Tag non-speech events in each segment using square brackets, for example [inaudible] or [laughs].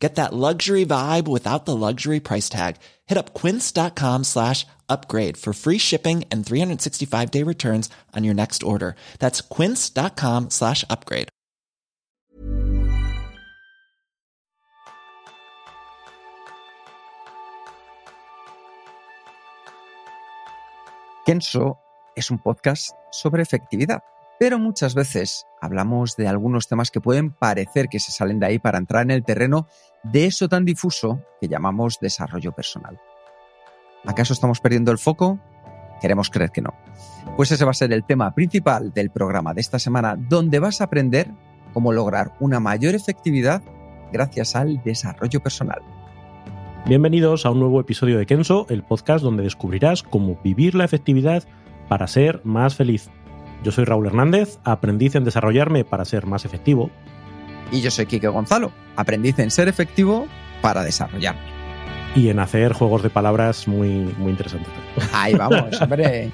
Get that luxury vibe without the luxury price tag. Hit up quince.com slash upgrade for free shipping and 365 day returns on your next order. That's quince.com slash upgrade. Kenso es un podcast sobre efectividad, pero muchas veces hablamos de algunos temas que pueden parecer que se salen de ahí para entrar en el terreno de eso tan difuso que llamamos desarrollo personal. ¿Acaso estamos perdiendo el foco? Queremos creer que no. Pues ese va a ser el tema principal del programa de esta semana, donde vas a aprender cómo lograr una mayor efectividad gracias al desarrollo personal. Bienvenidos a un nuevo episodio de Kenso, el podcast donde descubrirás cómo vivir la efectividad para ser más feliz. Yo soy Raúl Hernández, aprendiz en desarrollarme para ser más efectivo. Y yo soy Quique Gonzalo, aprendiz en ser efectivo para desarrollarme. Y en hacer juegos de palabras muy, muy interesantes. Ahí vamos, [laughs] hombre.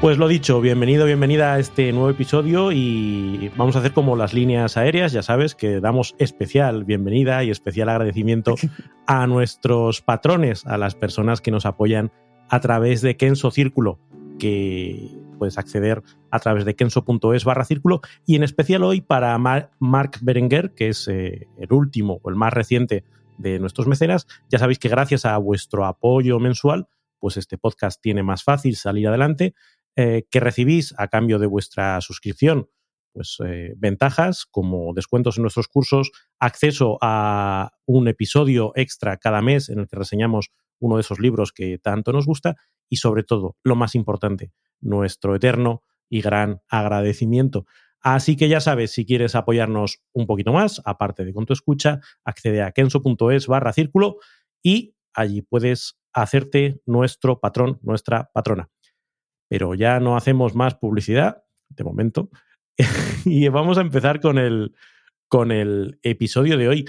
Pues lo dicho, bienvenido, bienvenida a este nuevo episodio y vamos a hacer como las líneas aéreas, ya sabes que damos especial bienvenida y especial agradecimiento [laughs] a nuestros patrones, a las personas que nos apoyan a través de Kenso Círculo, que puedes acceder a través de kenso.es barra círculo y en especial hoy para Mark Berenguer, que es eh, el último o el más reciente de nuestros mecenas. Ya sabéis que gracias a vuestro apoyo mensual, pues este podcast tiene más fácil salir adelante, eh, que recibís a cambio de vuestra suscripción, pues eh, ventajas como descuentos en nuestros cursos, acceso a un episodio extra cada mes en el que reseñamos uno de esos libros que tanto nos gusta y sobre todo, lo más importante, nuestro eterno y gran agradecimiento. Así que ya sabes, si quieres apoyarnos un poquito más, aparte de con tu escucha, accede a kenso.es barra círculo y allí puedes hacerte nuestro patrón, nuestra patrona. Pero ya no hacemos más publicidad, de momento, [laughs] y vamos a empezar con el, con el episodio de hoy,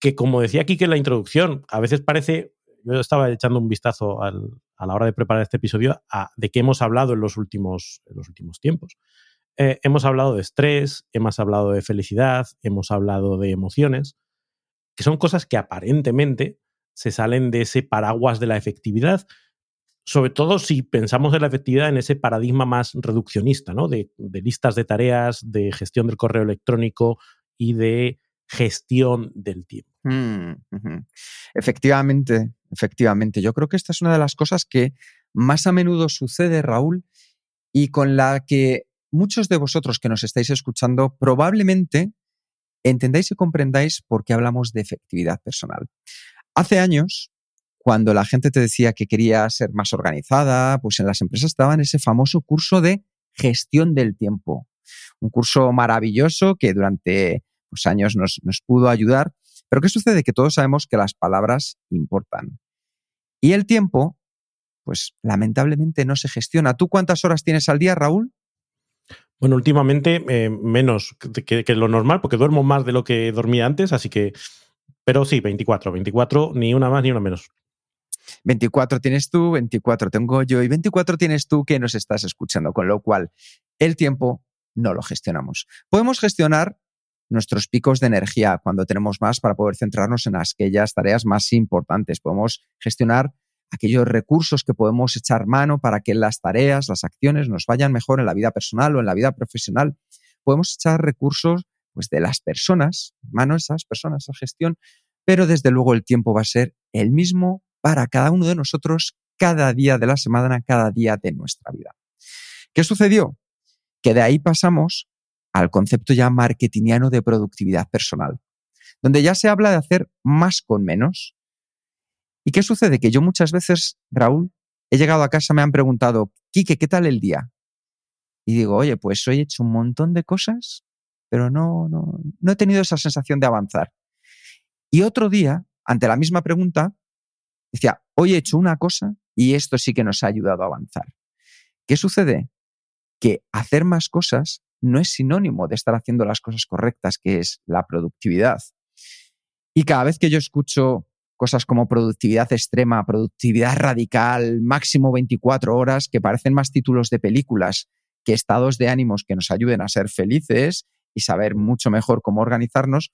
que como decía aquí que en la introducción, a veces parece yo estaba echando un vistazo a la hora de preparar este episodio a, de qué hemos hablado en los últimos, en los últimos tiempos. Eh, hemos hablado de estrés, hemos hablado de felicidad, hemos hablado de emociones, que son cosas que aparentemente se salen de ese paraguas de la efectividad, sobre todo si pensamos en la efectividad en ese paradigma más reduccionista, ¿no? De, de listas de tareas, de gestión del correo electrónico y de gestión del tiempo. Mm, efectivamente, efectivamente. Yo creo que esta es una de las cosas que más a menudo sucede, Raúl, y con la que muchos de vosotros que nos estáis escuchando probablemente entendáis y comprendáis por qué hablamos de efectividad personal. Hace años, cuando la gente te decía que quería ser más organizada, pues en las empresas estaban ese famoso curso de gestión del tiempo. Un curso maravilloso que durante pues, años nos, nos pudo ayudar pero ¿qué sucede? Que todos sabemos que las palabras importan. Y el tiempo, pues lamentablemente no se gestiona. ¿Tú cuántas horas tienes al día, Raúl? Bueno, últimamente eh, menos que, lo normal, porque duermo más de lo que dormía antes, así que, pero sí, 24, 24, ni una más ni una menos. 24 tienes tú, 24 tengo yo y 24 tienes tú que nos estás escuchando, con lo cual el tiempo no lo gestionamos. Podemos gestionar nuestros picos de energía cuando tenemos más para poder centrarnos en aquellas tareas más importantes. Podemos gestionar aquellos recursos que podemos echar mano para que las tareas, las acciones nos vayan mejor en la vida personal o en la vida profesional. Podemos echar recursos pues, de las personas, mano a esas personas, esa gestión, pero desde luego el tiempo va a ser el mismo para cada uno de nosotros cada día de la semana, cada día de nuestra vida. ¿Qué sucedió? Que de ahí pasamos al concepto ya marketingiano de productividad personal, donde ya se habla de hacer más con menos. ¿Y qué sucede? Que yo muchas veces, Raúl, he llegado a casa, me han preguntado, Quique, ¿qué tal el día? Y digo, oye, pues hoy he hecho un montón de cosas, pero no, no, no he tenido esa sensación de avanzar. Y otro día, ante la misma pregunta, decía, hoy he hecho una cosa y esto sí que nos ha ayudado a avanzar. ¿Qué sucede? que hacer más cosas no es sinónimo de estar haciendo las cosas correctas, que es la productividad. Y cada vez que yo escucho cosas como productividad extrema, productividad radical, máximo 24 horas, que parecen más títulos de películas que estados de ánimos que nos ayuden a ser felices y saber mucho mejor cómo organizarnos,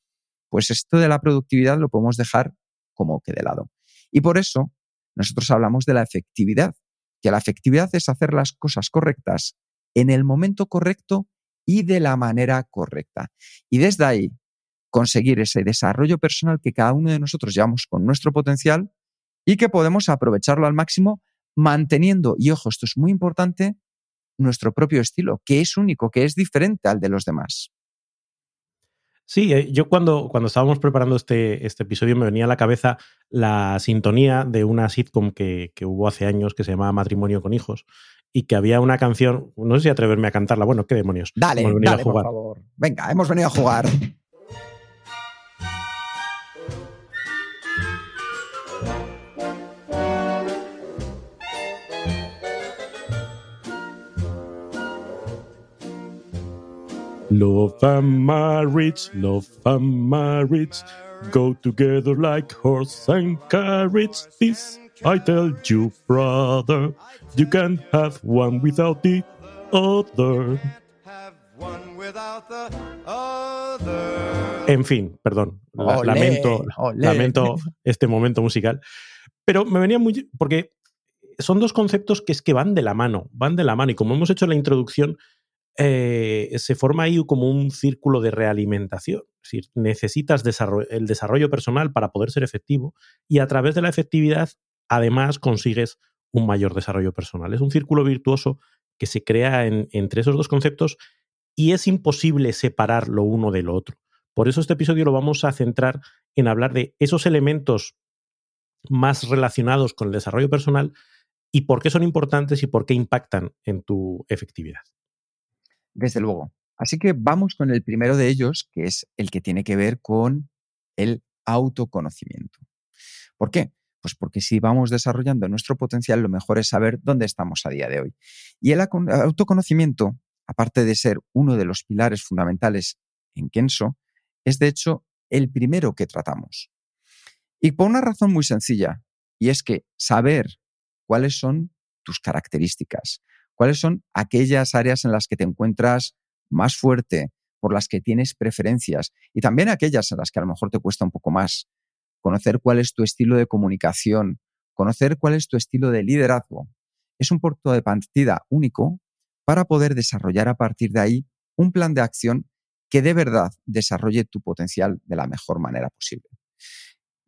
pues esto de la productividad lo podemos dejar como que de lado. Y por eso nosotros hablamos de la efectividad, que la efectividad es hacer las cosas correctas en el momento correcto y de la manera correcta. Y desde ahí conseguir ese desarrollo personal que cada uno de nosotros llevamos con nuestro potencial y que podemos aprovecharlo al máximo manteniendo, y ojo, esto es muy importante, nuestro propio estilo, que es único, que es diferente al de los demás. Sí, eh, yo cuando, cuando estábamos preparando este, este episodio me venía a la cabeza la sintonía de una sitcom que, que hubo hace años que se llamaba Matrimonio con Hijos y que había una canción, no sé si atreverme a cantarla, bueno, qué demonios. Dale, dale, por favor. Venga, hemos venido a jugar. Love and marriage, love and marriage go together like horse and carriage. This I tell you, brother, you can have one without the other. En fin, perdón, lamento, lamento este momento musical, pero me venía muy porque son dos conceptos que es que van de la mano, van de la mano y como hemos hecho en la introducción, eh, se forma ahí como un círculo de realimentación. Es decir, necesitas el desarrollo personal para poder ser efectivo y a través de la efectividad, además, consigues un mayor desarrollo personal. Es un círculo virtuoso que se crea entre esos dos conceptos y es imposible separar lo uno de lo otro. Por eso este episodio lo vamos a centrar en hablar de esos elementos más relacionados con el desarrollo personal y por qué son importantes y por qué impactan en tu efectividad desde luego. Así que vamos con el primero de ellos, que es el que tiene que ver con el autoconocimiento. ¿Por qué? Pues porque si vamos desarrollando nuestro potencial, lo mejor es saber dónde estamos a día de hoy. Y el autoconocimiento, aparte de ser uno de los pilares fundamentales en Kenso, es de hecho el primero que tratamos. Y por una razón muy sencilla, y es que saber cuáles son tus características, ¿Cuáles son aquellas áreas en las que te encuentras más fuerte, por las que tienes preferencias y también aquellas en las que a lo mejor te cuesta un poco más? Conocer cuál es tu estilo de comunicación, conocer cuál es tu estilo de liderazgo. Es un punto de partida único para poder desarrollar a partir de ahí un plan de acción que de verdad desarrolle tu potencial de la mejor manera posible.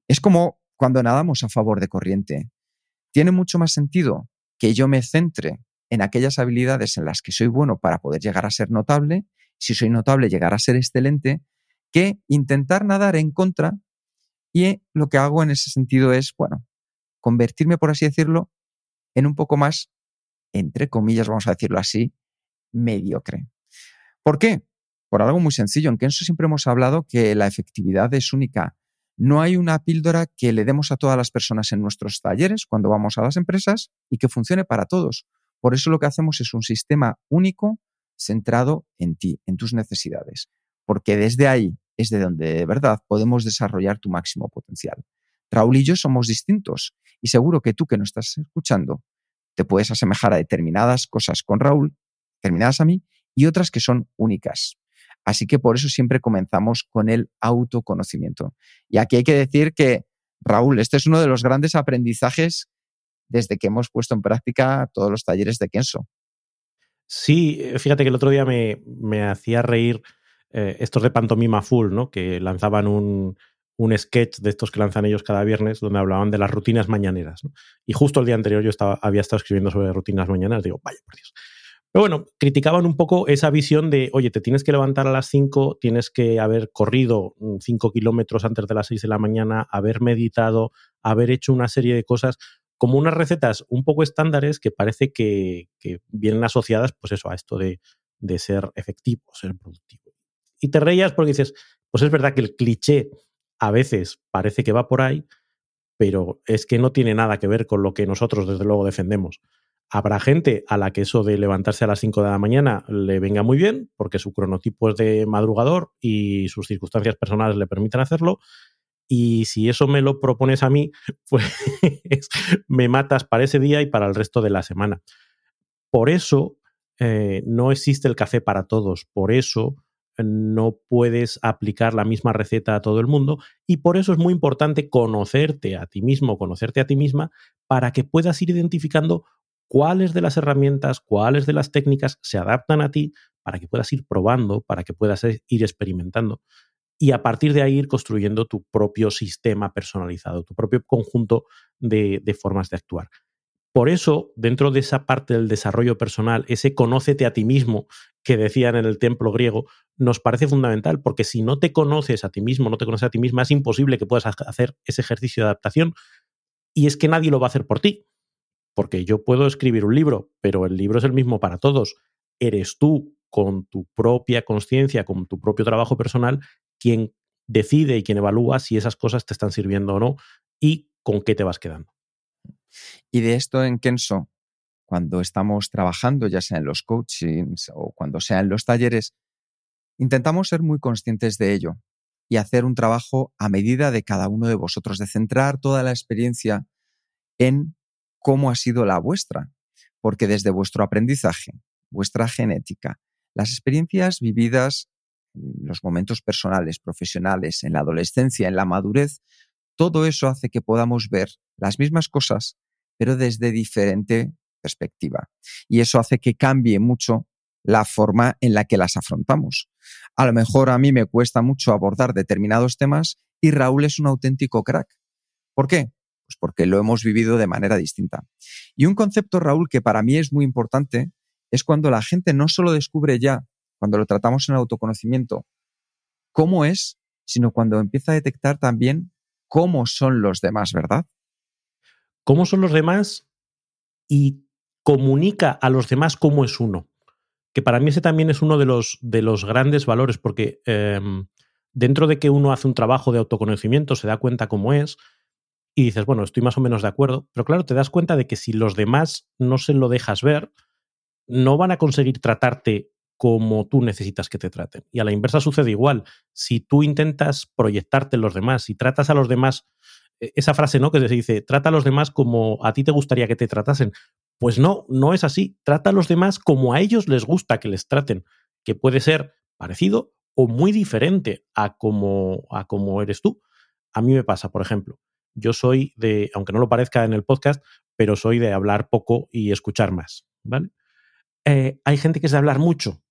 Es como cuando nadamos a favor de corriente. Tiene mucho más sentido que yo me centre en aquellas habilidades en las que soy bueno para poder llegar a ser notable, si soy notable llegar a ser excelente, que intentar nadar en contra y lo que hago en ese sentido es, bueno, convertirme, por así decirlo, en un poco más, entre comillas, vamos a decirlo así, mediocre. ¿Por qué? Por algo muy sencillo. En Kenso siempre hemos hablado que la efectividad es única. No hay una píldora que le demos a todas las personas en nuestros talleres cuando vamos a las empresas y que funcione para todos. Por eso lo que hacemos es un sistema único centrado en ti, en tus necesidades, porque desde ahí es de donde de verdad podemos desarrollar tu máximo potencial. Raúl y yo somos distintos y seguro que tú que nos estás escuchando te puedes asemejar a determinadas cosas con Raúl, determinadas a mí, y otras que son únicas. Así que por eso siempre comenzamos con el autoconocimiento. Y aquí hay que decir que, Raúl, este es uno de los grandes aprendizajes desde que hemos puesto en práctica todos los talleres de Kenso. Sí, fíjate que el otro día me, hacía reír eh, estos de Pantomima Full, ¿no? Que lanzaban un, sketch de estos que lanzan ellos cada viernes, donde hablaban de las rutinas mañaneras. Y justo el día anterior yo estaba, había estado escribiendo sobre rutinas mañaneras, digo, vaya por Dios. Pero bueno, criticaban un poco esa visión de, oye, te tienes que levantar a las 5, tienes que haber corrido 5 kilómetros antes de las 6 de la mañana, haber meditado, haber hecho una serie de cosas como unas recetas un poco estándares que parece que, vienen asociadas, pues eso, a esto de, ser efectivo, ser productivo. Y te reías porque dices, pues es verdad que el cliché a veces parece que va por ahí, pero es que no tiene nada que ver con lo que nosotros desde luego defendemos. Habrá gente a la que eso de levantarse a las 5 de la mañana le venga muy bien, porque su cronotipo es de madrugador y sus circunstancias personales le permiten hacerlo. Y si eso me lo propones a mí, [laughs] pues me matas para ese día y para el resto de la semana. Por eso eh, no existe el café para todos. Por eso no puedes aplicar la misma receta a todo el mundo y por eso es muy importante conocerte a ti mismo, conocerte a ti misma, para que puedas ir identificando cuáles de las herramientas, cuáles de las técnicas se adaptan a ti, para que puedas ir probando, para que puedas ir experimentando y a partir de ahí ir construyendo tu propio sistema personalizado, tu propio conjunto de, de formas de actuar. Por eso, dentro de esa parte del desarrollo personal, ese conócete a ti mismo que decían en el templo griego, nos parece fundamental, porque si no te conoces a ti mismo, no te conoces a ti misma, es imposible que puedas hacer ese ejercicio de adaptación. Y es que nadie lo va a hacer por ti, porque yo puedo escribir un libro, pero el libro es el mismo para todos. Eres tú, con tu propia conciencia, con tu propio trabajo personal, quien decide y quien evalúa si esas cosas te están sirviendo o no y con qué te vas quedando. Y de esto en Kenso, cuando estamos trabajando, ya sea en los coachings o cuando sea en los talleres, intentamos ser muy conscientes de ello y hacer un trabajo a medida de cada uno de vosotros, de centrar toda la experiencia en cómo ha sido la vuestra, porque desde vuestro aprendizaje, vuestra genética, las experiencias vividas, los momentos personales, profesionales, en la adolescencia, en la madurez, todo eso hace que podamos ver las mismas cosas, pero desde diferente perspectiva. Y eso hace que cambie mucho la forma en la que las afrontamos. A lo mejor a mí me cuesta mucho abordar determinados temas y Raúl es un auténtico crack. ¿Por qué? Pues porque lo hemos vivido de manera distinta. Y un concepto, Raúl, que para mí es muy importante, es cuando la gente no solo descubre ya, cuando lo tratamos en autoconocimiento, cómo es, sino cuando empieza a detectar también cómo son los demás, ¿verdad? ¿Cómo son los demás? Y comunica a los demás cómo es uno. Que para mí ese también es uno de los, de los grandes valores, porque em, dentro de que uno hace un trabajo de autoconocimiento, se da cuenta cómo es, y dices, bueno, estoy más o menos de acuerdo, pero claro, te das cuenta de que si los demás no se lo dejas ver, no van a conseguir tratarte como tú necesitas que te traten. Y a la inversa sucede igual. Si tú intentas proyectarte en los demás, y tratas a los demás, e, esa frase, ¿no? Que se dice, trata a los demás como a ti te gustaría que te tratasen. Pues no, no es así. Trata a los demás como a ellos les gusta que les traten, que puede ser parecido o muy diferente a como, a como eres tú. A mí me pasa, por ejemplo, yo soy de, aunque no lo parezca en el podcast, pero soy de hablar poco y escuchar más, ¿vale? Eh, hay gente que es de hablar mucho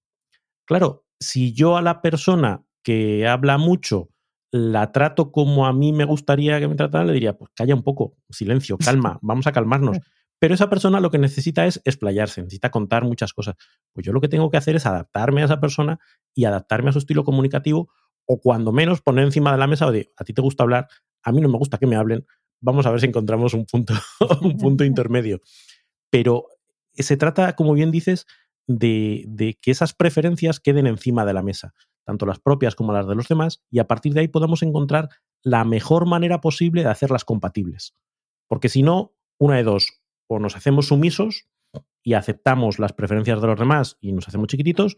Claro, si yo a la persona que habla mucho la trato como a mí me gustaría que me tratara, le diría, pues calla un poco, silencio, [laughs] calma, vamos a calmarnos. Pero esa persona lo que necesita es explayarse, necesita contar muchas cosas. Pues yo lo que tengo que hacer es adaptarme a esa persona y adaptarme a su estilo comunicativo o cuando menos poner encima de la mesa, de, a ti te gusta hablar, a mí no me gusta que me hablen, vamos a ver si encontramos un punto, [laughs] un punto [laughs] intermedio. Pero se trata, como bien dices, de, que esas preferencias queden encima de la mesa, tanto las propias como las de los demás, y a partir de ahí podamos encontrar la mejor manera posible de hacerlas compatibles. Porque si no, una de dos, o nos hacemos sumisos y aceptamos las preferencias de los demás y nos hacemos chiquititos,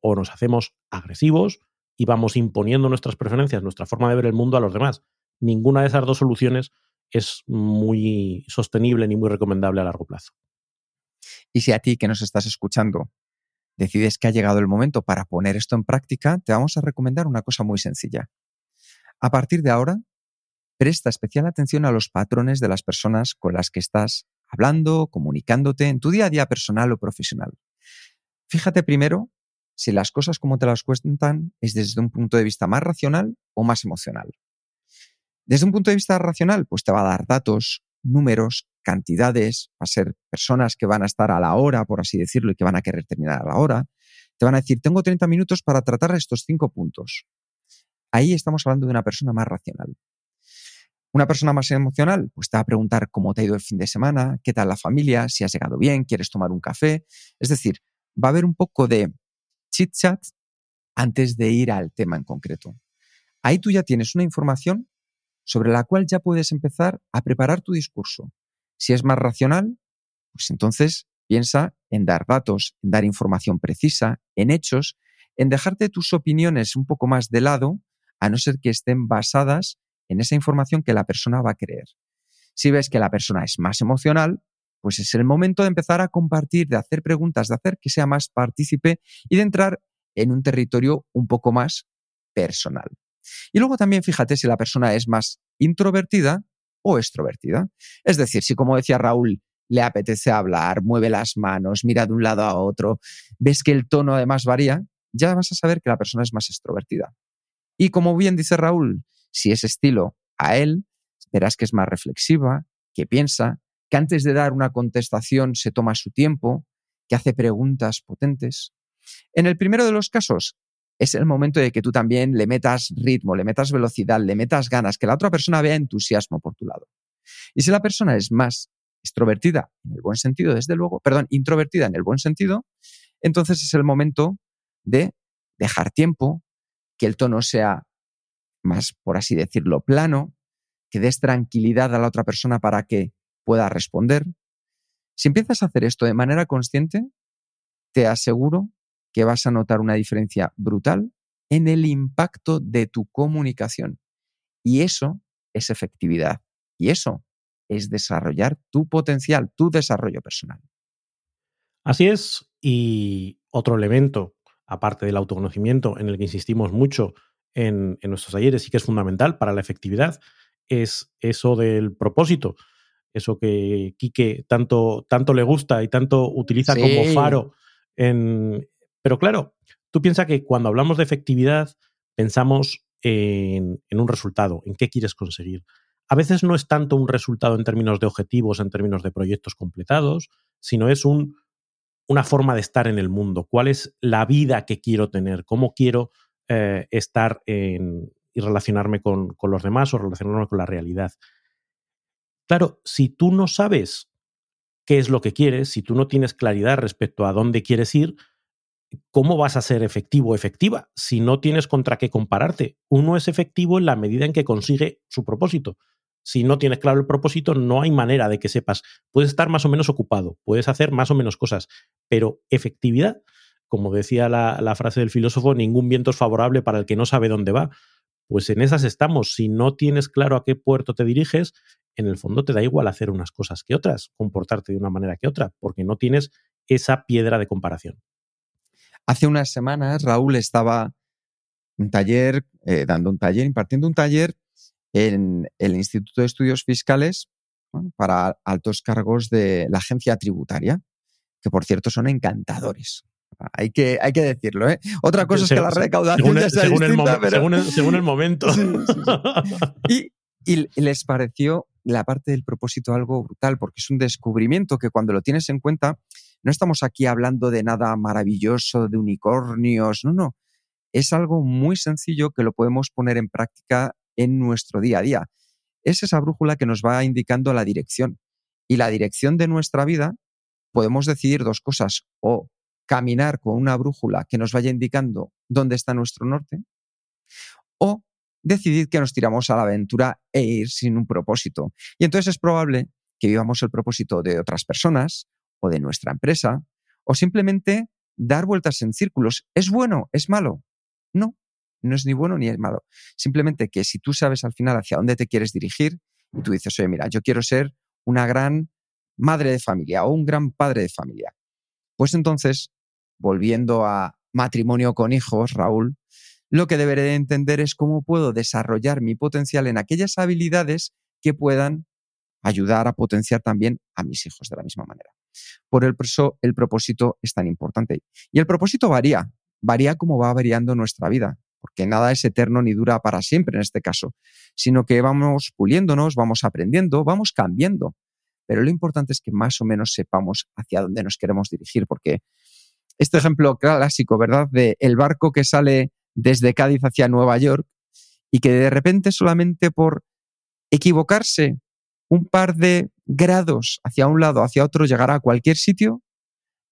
o nos hacemos agresivos y vamos imponiendo nuestras preferencias, nuestra forma de ver el mundo a los demás. Ninguna de esas dos soluciones es muy sostenible ni muy recomendable a largo plazo. Y si a ti que nos estás escuchando decides que ha llegado el momento para poner esto en práctica, te vamos a recomendar una cosa muy sencilla. A partir de ahora, presta especial atención a los patrones de las personas con las que estás hablando, comunicándote en tu día a día personal o profesional. Fíjate primero si las cosas como te las cuentan es desde un punto de vista más racional o más emocional. Desde un punto de vista racional, pues te va a dar datos, números, cantidades, va a ser personas que van a estar a la hora, por así decirlo, y que van a querer terminar a la hora. Te van a decir, tengo 30 minutos para tratar estos cinco puntos. Ahí estamos hablando de una persona más racional. Una persona más emocional, pues te va a preguntar cómo te ha ido el fin de semana, qué tal la familia, si has llegado bien, quieres tomar un café. Es decir, va a haber un poco de chit chat antes de ir al tema en concreto. Ahí tú ya tienes una información sobre la cual ya puedes empezar a preparar tu discurso. Si es más racional, pues entonces Piensa en dar datos, en dar información precisa, en hechos, en dejarte tus opiniones un poco más de lado, a no ser que estén basadas en esa información que la persona va a creer. Si ves que la persona es más emocional, pues es el momento de empezar a compartir, de hacer preguntas, de hacer que sea más partícipe y de entrar en un territorio un poco más personal. Y luego también fíjate si la persona es más introvertida o extrovertida. Es decir, si como decía Raúl, le apetece hablar, mueve las manos, mira de un lado a otro, ves que el tono además varía, ya vas a saber que la persona es más extrovertida. Y como bien dice Raúl, si ese estilo a él, verás que es más reflexiva, que piensa, que antes de dar una contestación se toma su tiempo, que hace preguntas potentes. En el primero de los casos, es el momento de que tú también le metas ritmo, le metas velocidad, le metas ganas, que la otra persona vea entusiasmo por tu lado. Y si la persona es más extrovertida, en el buen sentido, desde luego, perdón, introvertida en el buen sentido, entonces es el momento de dejar tiempo, que el tono sea más, por así decirlo, plano, que des tranquilidad a la otra persona para que pueda responder. Si empiezas a hacer esto de manera consciente, te aseguro que vas a notar una diferencia brutal en el impacto de tu comunicación. Y eso es efectividad. Y eso es desarrollar tu potencial, tu desarrollo personal. Así es. Y otro elemento, aparte del autoconocimiento, en el que insistimos mucho en, en nuestros talleres y que es fundamental para la efectividad, es eso del propósito eso que Quique tanto, tanto le gusta y tanto utiliza como faro. En... Pero claro, tú piensas que cuando hablamos de efectividad pensamos en, un resultado, en qué quieres conseguir. A veces no es tanto un resultado en términos de objetivos, en términos de proyectos completados, sino es un, una forma de estar en el mundo. ¿Cuál es la vida que quiero tener? ¿Cómo quiero eh, estar en, y relacionarme con, con los demás o relacionarme con la realidad? Claro, si tú no sabes qué es lo que quieres, si tú no tienes claridad respecto a dónde quieres ir, ¿cómo vas a ser efectivo o efectiva si no tienes contra qué compararte? Uno es efectivo en la medida en que consigue su propósito. Si no tienes claro el propósito, no hay manera de que sepas. Puedes estar más o menos ocupado, puedes hacer más o menos cosas, pero efectividad, como decía la, frase del filósofo, ningún viento es favorable para el que no sabe dónde va. Pues en esas estamos. Si no tienes claro a qué puerto te diriges, en el fondo te da igual hacer unas cosas que otras, comportarte de una manera que otra, porque no tienes esa piedra de comparación. Hace unas semanas Raúl estaba un taller, eh, dando un taller, impartiendo un taller en el Instituto de Estudios Fiscales para altos cargos de la agencia tributaria, que por cierto son encantadores. Hay que, hay que decirlo, ¿eh? Otra cosa es que la recaudación ya según, distinta, el según, el, momento. [laughs] [laughs] y, y les pareció la parte del propósito algo brutal, porque es un descubrimiento que cuando lo tienes en cuenta, no estamos aquí hablando de nada maravilloso, de unicornios, no, no. Es algo muy sencillo que lo podemos poner en práctica en nuestro día a día. Es esa brújula que nos va indicando la dirección. Y la dirección de nuestra vida, podemos decidir dos cosas, o caminar con una brújula que nos vaya indicando dónde está nuestro norte, o decidid que nos tiramos a la aventura e ir sin un propósito. Y entonces es probable que vivamos el propósito de otras personas o de nuestra empresa o simplemente dar vueltas en círculos. ¿Es bueno? ¿Es malo? No, no es ni bueno ni es malo. Simplemente que si tú sabes al final hacia dónde te quieres dirigir y tú dices, oye, mira, yo quiero ser una gran madre de familia o un gran padre de familia. Pues entonces, volviendo a matrimonio con hijos, Raúl, lo que deberé de entender es cómo puedo desarrollar mi potencial en aquellas habilidades que puedan ayudar a potenciar también a mis hijos de la misma manera. Por eso el propósito es tan importante. Y el propósito varía, varía como va variando nuestra vida, porque nada es eterno ni dura para siempre en este caso, sino que vamos puliéndonos, vamos aprendiendo, vamos cambiando. Pero lo importante es que más o menos sepamos hacia dónde nos queremos dirigir, porque este ejemplo clásico, ¿verdad? De el barco que sale desde Cádiz hacia Nueva York y que de repente solamente por equivocarse un par de grados hacia un lado, hacia otro, llegará a cualquier sitio,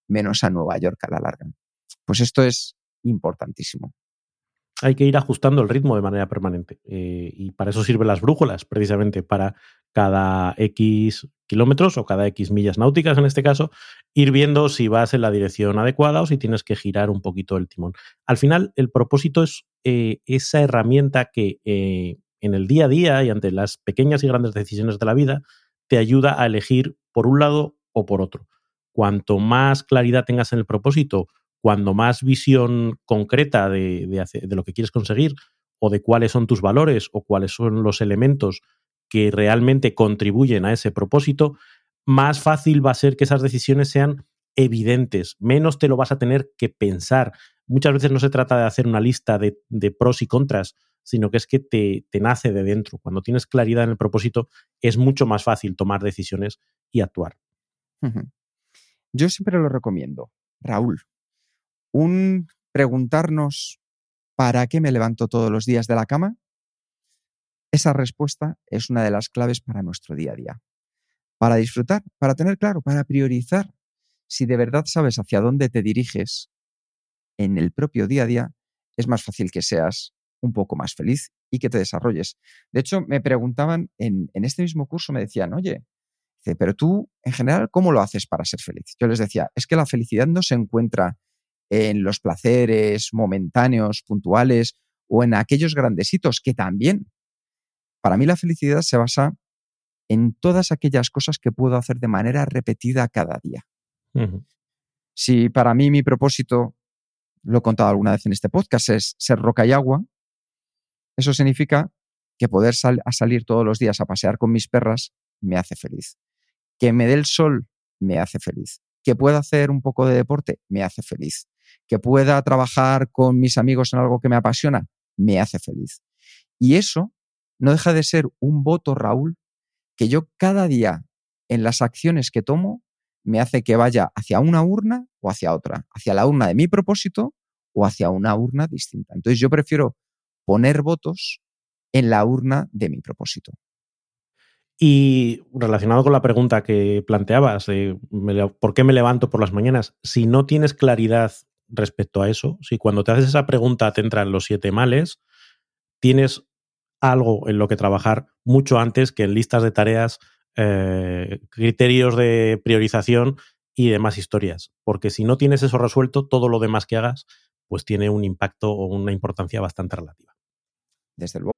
menos a Nueva York a la larga. Pues esto es importantísimo. Hay que ir ajustando el ritmo de manera permanente. Eh, y para eso sirven las brújulas, precisamente para cada X kilómetros o cada X millas náuticas en este caso, ir viendo si vas en la dirección adecuada o si tienes que girar un poquito el timón. Al final, el propósito es eh, esa herramienta que eh, en el día a día y ante las pequeñas y grandes decisiones de la vida te ayuda a elegir por un lado o por otro. Cuanto más claridad tengas en el propósito, cuando más visión concreta de, lo que quieres conseguir o de cuáles son tus valores o cuáles son los elementos que realmente contribuyen a ese propósito, más fácil va a ser que esas decisiones sean evidentes, menos te lo vas a tener que pensar. Muchas veces no se trata de hacer una lista de, pros y contras, sino que es que te, nace de dentro. Cuando tienes claridad en el propósito, es mucho más fácil tomar decisiones y actuar. Yo siempre lo recomiendo, Raúl, un preguntarnos ¿para qué me levanto todos los días de la cama? Esa respuesta es una de las claves para nuestro día a día. Para disfrutar, para tener claro, para priorizar. Si de verdad sabes hacia dónde te diriges en el propio día a día, es más fácil que seas un poco más feliz y que te desarrolles. De hecho, me preguntaban en, en este mismo curso, me decían, oye, pero tú, en general, ¿cómo lo haces para ser feliz? Yo les decía, es que la felicidad no se encuentra en los placeres momentáneos, puntuales, o en aquellos grandecitos que también. Para mí la felicidad se basa en todas aquellas cosas que puedo hacer de manera repetida cada día. Si para mí mi propósito, lo he contado alguna vez en este podcast, es ser roca y agua, eso significa que poder salir todos los días a pasear con mis perras me hace feliz. Que me dé el sol me hace feliz. Que pueda hacer un poco de deporte me hace feliz que pueda trabajar con mis amigos en algo que me apasiona, me hace feliz. Y eso no deja de ser un voto, Raúl, que yo cada día en las acciones que tomo me hace que vaya hacia una urna o hacia otra, hacia la urna de mi propósito o hacia una urna distinta. Entonces yo prefiero poner votos en la urna de mi propósito. Y relacionado con la pregunta que planteabas de por qué me levanto por las mañanas, si no tienes claridad respecto a eso, si cuando te haces esa pregunta te entran los siete males, tienes algo en lo que trabajar mucho antes que en listas de tareas, eh, criterios de priorización y demás historias. Porque si no tienes eso resuelto, todo lo demás que hagas, pues tiene un impacto o una importancia bastante relativa. Desde luego.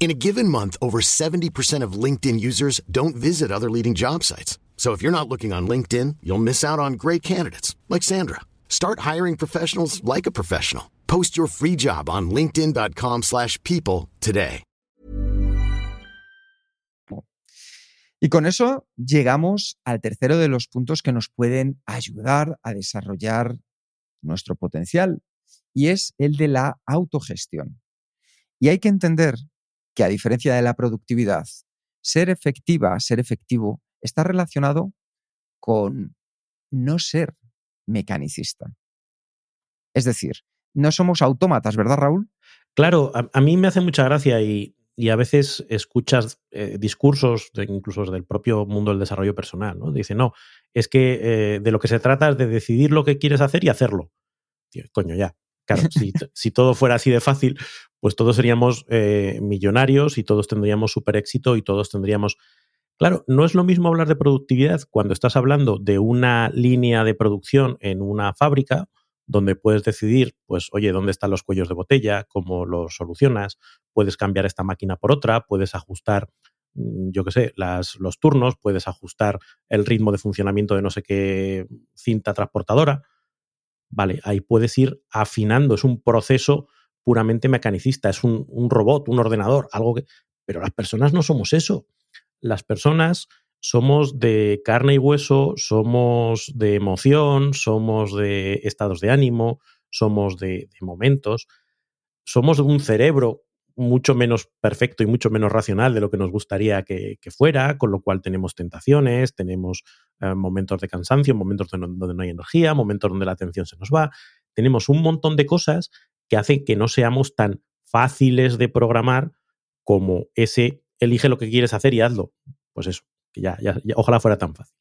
In a given month, over 70% of LinkedIn users don't visit other leading job sites. So if you're not looking on LinkedIn, you'll miss out on great candidates like Sandra. Start hiring professionals like a professional. Post your free job on linkedin.com/people today. Y con eso llegamos al tercero de los puntos que nos pueden ayudar a desarrollar nuestro potencial y es el de la autogestión. Y hay que entender que a diferencia de la productividad, ser efectiva, ser efectivo, está relacionado con no ser mecanicista. Es decir, no somos autómatas, ¿verdad, Raúl? Claro, a, mí me hace mucha gracia y, a veces escuchas eh, discursos incluso del propio mundo del desarrollo personal, ¿no? Dice, no, es que eh, de lo que se trata es de decidir lo que quieres hacer y hacerlo. coño, ya. Claro, si, todo fuera así de fácil, pues todos seríamos eh, millonarios y todos tendríamos súper éxito y todos tendríamos... Claro, no es lo mismo hablar de productividad cuando estás hablando de una línea de producción en una fábrica donde puedes decidir, pues, oye, ¿dónde están los cuellos de botella? ¿Cómo los solucionas? Puedes cambiar esta máquina por otra, puedes ajustar, mm, yo qué sé, las, los turnos, puedes ajustar el ritmo de funcionamiento de no sé qué cinta transportadora. Vale, ahí puedes ir afinando, es un proceso puramente mecanicista, es un, un robot, un ordenador, algo que... Pero las personas no somos eso. Las personas somos de carne y hueso, somos de emoción, somos de estados de ánimo, somos de, de momentos, somos un cerebro mucho menos perfecto y mucho menos racional de lo que nos gustaría que, fuera, con lo cual tenemos tentaciones, tenemos eh, momentos de cansancio, momentos donde no, donde no hay energía, momentos donde la atención se nos va, tenemos un montón de cosas que hacen que no seamos tan fáciles de programar como ese elige lo que quieres hacer y hazlo. Pues eso, que ya, ya, ya, ojalá fuera tan fácil.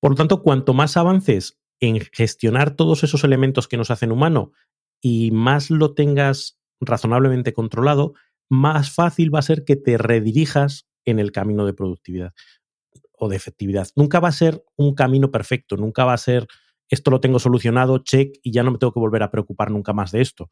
Por lo tanto, cuanto más avances en gestionar todos esos elementos que nos hacen humano y más lo tengas razonablemente controlado, más fácil va a ser que te redirijas en el camino de productividad o de efectividad. Nunca va a ser un camino perfecto, nunca va a ser esto lo tengo solucionado, check, y ya no me tengo que volver a preocupar nunca más de esto.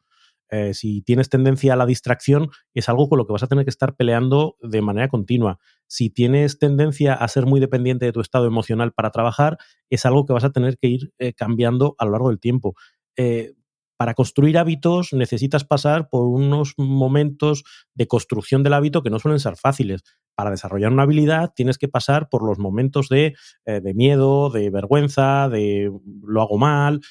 Eh, si tienes tendencia a la distracción, es algo con lo que vas a tener que estar peleando de manera continua. Si tienes tendencia a ser muy dependiente de tu estado emocional para trabajar, es algo que vas a tener que ir eh, cambiando a lo largo del tiempo. Eh, para construir hábitos necesitas pasar por unos momentos de construcción del hábito que no suelen ser fáciles. Para desarrollar una habilidad tienes que pasar por los momentos de, eh, de miedo, de vergüenza, de lo hago mal,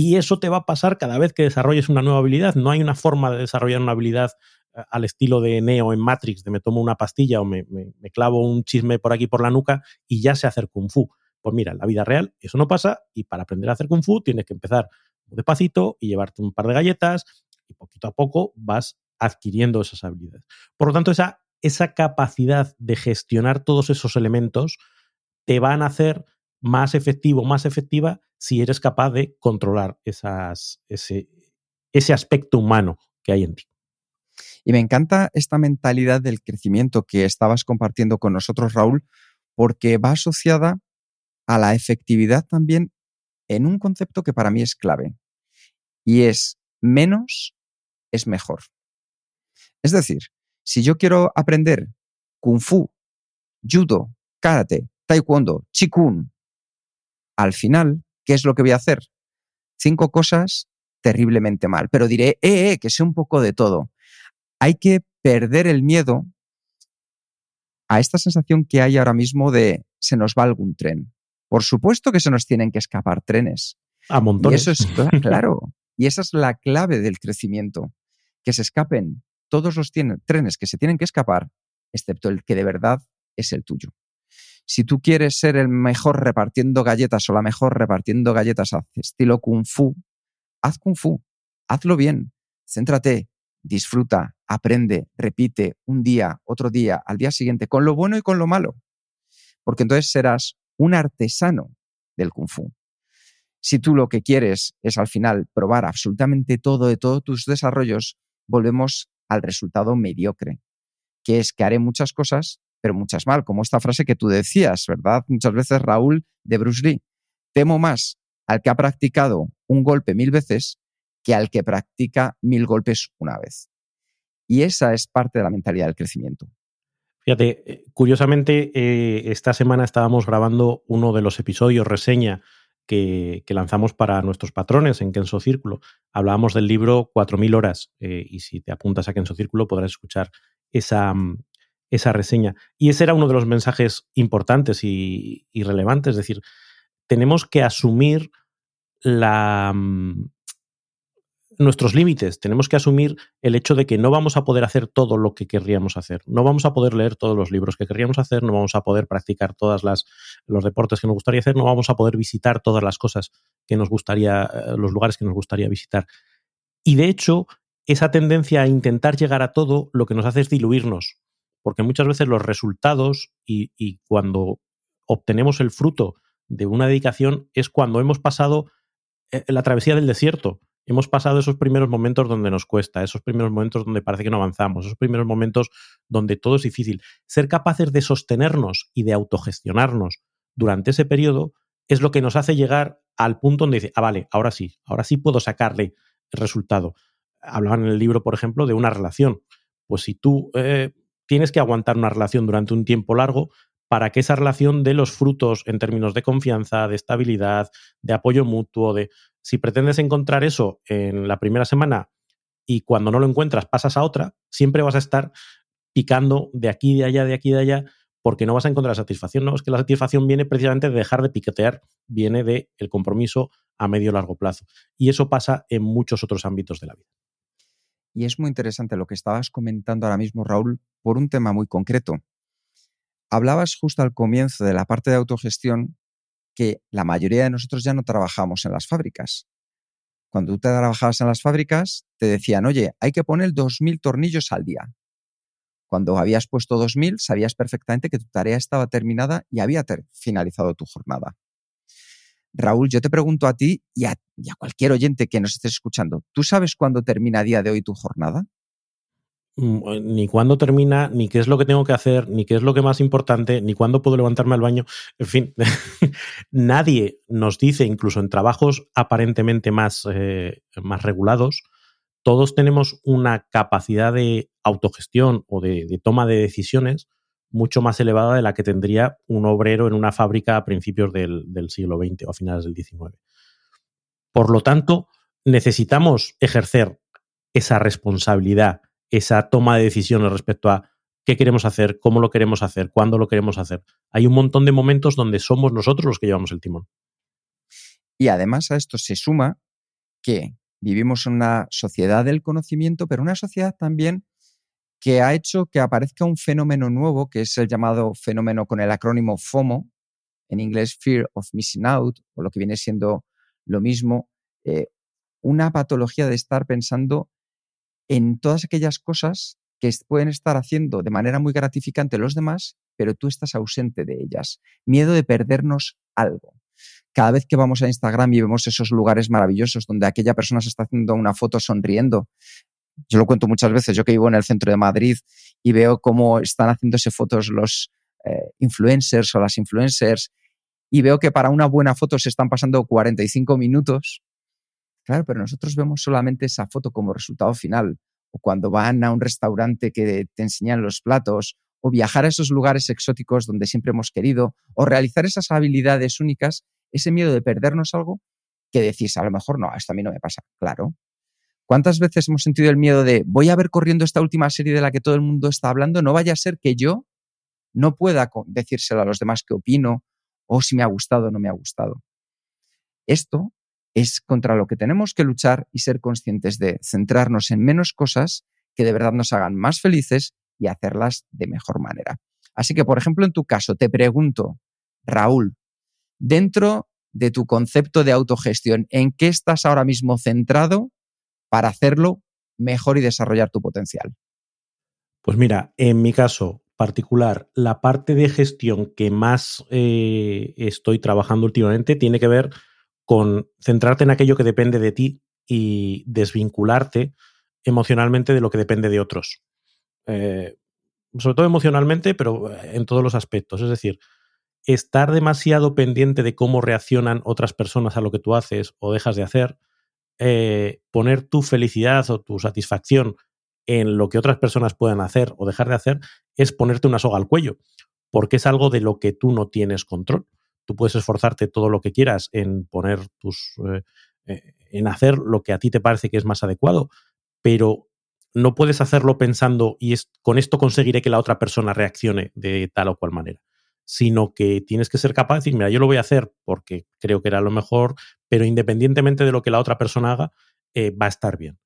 y eso te va a pasar cada vez que desarrolles una nueva habilidad. No hay una forma de desarrollar una habilidad eh, al estilo de Neo en Matrix, de me tomo una pastilla o me, clavo un chisme por aquí por la nuca y ya sé hacer kung fu. Pues mira, en la vida real eso no pasa y para aprender a hacer kung fu tienes que empezar despacito y llevarte un par de galletas y poquito a poco vas adquiriendo esas habilidades. Por lo tanto, esa, esa capacidad de gestionar todos esos elementos te van a hacer más efectivo, más efectiva si eres capaz de controlar esas, ese, ese aspecto humano que hay en ti. Y me encanta esta mentalidad del crecimiento que estabas compartiendo con nosotros, Raúl, porque va asociada a la efectividad también en un concepto que para mí es clave y es menos es mejor. Es decir, si yo quiero aprender kung fu, judo, karate, taekwondo, chikun, al final, ¿qué es lo que voy a hacer? Cinco cosas terriblemente mal, pero diré, eh, eh, que sé un poco de todo. Hay que perder el miedo a esta sensación que hay ahora mismo de se nos va algún tren. Por supuesto que se nos tienen que escapar trenes. A montones. Y eso es [laughs] claro. y esa es la clave del crecimiento. Que se escapen todos los trenes que se tienen que escapar, excepto el que de verdad es el tuyo. Si tú quieres ser el mejor repartiendo galletas o la mejor repartiendo galletas estilo kung fu, haz kung fu, hazlo bien, céntrate, disfruta, aprende, repite un día, otro día, al día siguiente, con lo bueno y con lo malo. Porque entonces serás un artesano del kung fu. Si tú lo que quieres es al final probar absolutamente todo de todos tus desarrollos, volvemos al resultado mediocre, que es que haré muchas cosas, pero muchas mal, como esta frase que tú decías, ¿verdad? Muchas veces, Raúl, de Bruce Lee, temo más al que ha practicado un golpe mil veces que al que practica mil golpes una vez. Y esa es parte de la mentalidad del crecimiento. Fíjate, eh, curiosamente, eh, esta semana estábamos grabando uno de los episodios reseña que, lanzamos para nuestros patrones en Kenso Círculo. Hablábamos del libro 4.000 horas eh, y si te apuntas a Kenso Círculo podrás escuchar esa, mm, esa reseña. Y ese era uno de los mensajes importantes y, y relevantes, es decir, tenemos que asumir la, mm, nuestros límites, tenemos que asumir el hecho de que no vamos a poder hacer todo lo que querríamos hacer, no vamos a poder leer todos los libros que querríamos hacer, no vamos a poder practicar todos los deportes que nos gustaría hacer, no vamos a poder visitar todas las cosas que nos gustaría, eh, los lugares que nos gustaría visitar. Y de hecho, esa tendencia a intentar llegar a todo lo que nos hace es diluirnos, porque muchas veces los resultados y, y cuando obtenemos el fruto de una dedicación es cuando hemos pasado eh, la travesía del desierto hemos pasado esos primeros momentos donde nos cuesta, esos primeros momentos donde parece que no avanzamos, esos primeros momentos donde todo es difícil. Ser capaces de sostenernos y de autogestionarnos durante ese periodo es lo que nos hace llegar al punto donde dice, ah, vale, ahora sí, ahora sí puedo sacarle el resultado. Hablaban en el libro, por ejemplo, de una relación. Pues si tú eh, tienes que aguantar una relación durante un tiempo largo, para que esa relación dé los frutos en términos de confianza, de estabilidad, de apoyo mutuo, de si pretendes encontrar eso en la primera semana y cuando no lo encuentras pasas a otra, siempre vas a estar picando de aquí, de allá, de aquí, de allá, porque no vas a encontrar satisfacción. No, es que la satisfacción viene precisamente de dejar de piquetear, viene del el compromiso a medio largo plazo. Y eso pasa en muchos otros ámbitos de la vida. Y es muy interesante lo que estabas comentando ahora mismo, Raúl, por un tema muy concreto. Hablabas justo al comienzo de la parte de autogestión que la mayoría de nosotros ya no trabajamos en las fábricas. Cuando tú te trabajabas en las fábricas, te decían, oye, hay que poner 2.000 tornillos al día. Cuando habías puesto 2.000, sabías perfectamente que tu tarea estaba terminada y había finalizado tu jornada. Raúl, yo te pregunto a ti y a, y a, cualquier oyente que nos esté escuchando, ¿tú sabes cuándo termina a día de hoy tu jornada? Mm, eh, ni cuándo termina, ni qué es lo que tengo que hacer, ni qué es lo que más importante, ni cuándo puedo levantarme al baño. En fin, [laughs] nadie nos dice, incluso en trabajos aparentemente más, eh, más regulados, todos tenemos una capacidad de autogestión o de, toma de decisiones mucho más elevada de la que tendría un obrero en una fábrica a principios del, siglo XX o a finales del XIX. Por lo tanto, necesitamos ejercer esa responsabilidad, esa toma de decisiones respecto a qué queremos hacer, cómo lo queremos hacer, cuándo lo queremos hacer. Hay un montón de momentos donde somos nosotros los que llevamos el timón. Y además a esto se suma que Vivimos en una sociedad del conocimiento, pero una sociedad también que ha hecho que aparezca un fenómeno nuevo, que es el llamado fenómeno con el acrónimo FOMO, en inglés Fear of Missing Out, o lo que viene siendo lo mismo, eh, una patología de estar pensando en todas aquellas cosas que pueden estar haciendo de manera muy gratificante los demás, pero tú estás ausente de ellas. Miedo de perdernos algo cada vez que vamos a Instagram y vemos esos lugares maravillosos donde aquella persona se está haciendo una foto sonriendo, yo lo cuento muchas veces, yo que vivo en el centro de Madrid y veo cómo están haciéndose fotos los eh, influencers o las influencers y veo que para una buena foto se están pasando 45 minutos. Claro, pero nosotros vemos solamente esa foto como resultado final. O cuando van a un restaurante que te enseñan los platos, o viajar a esos lugares exóticos donde siempre hemos querido, o realizar esas habilidades únicas ese miedo de perdernos algo que decís, a lo mejor no, esto a mí no me pasa. Claro. ¿Cuántas veces hemos sentido el miedo de voy a ver corriendo esta última serie de la que todo el mundo está hablando? No vaya a ser que yo no pueda decírselo a los demás qué opino o si me ha gustado o no me ha gustado. Esto es contra lo que tenemos que luchar y ser conscientes de centrarnos en menos cosas que de verdad nos hagan más felices y hacerlas de mejor manera. Así que, por ejemplo, en tu caso, te pregunto, Raúl, dentro de tu concepto de autogestión, ¿en qué estás ahora mismo centrado para hacerlo mejor y desarrollar tu potencial? Pues mira, en mi caso particular, la parte de gestión que más eh, estoy trabajando últimamente tiene que ver con centrarte en aquello que depende de ti y desvincularte emocionalmente de lo que depende de otros. Eh, sobre todo emocionalmente, pero en todos los aspectos. Es decir, estar demasiado pendiente de cómo reaccionan otras personas a lo que tú haces o dejas de hacer, eh, poner tu felicidad o tu satisfacción en lo que otras personas puedan hacer o dejar de hacer, es ponerte una soga al cuello, porque es algo de lo que tú no tienes control. Tú puedes esforzarte todo lo que quieras en poner tus. Eh, eh, en hacer lo que a ti te parece que es más adecuado, pero no puedes hacerlo pensando y es, con esto conseguiré que la otra persona reaccione de tal o cual manera sino que tienes que ser capaz de decir, mira, yo lo voy a hacer porque creo que era lo mejor, pero independientemente de lo que la otra persona haga, eh, va a estar bien.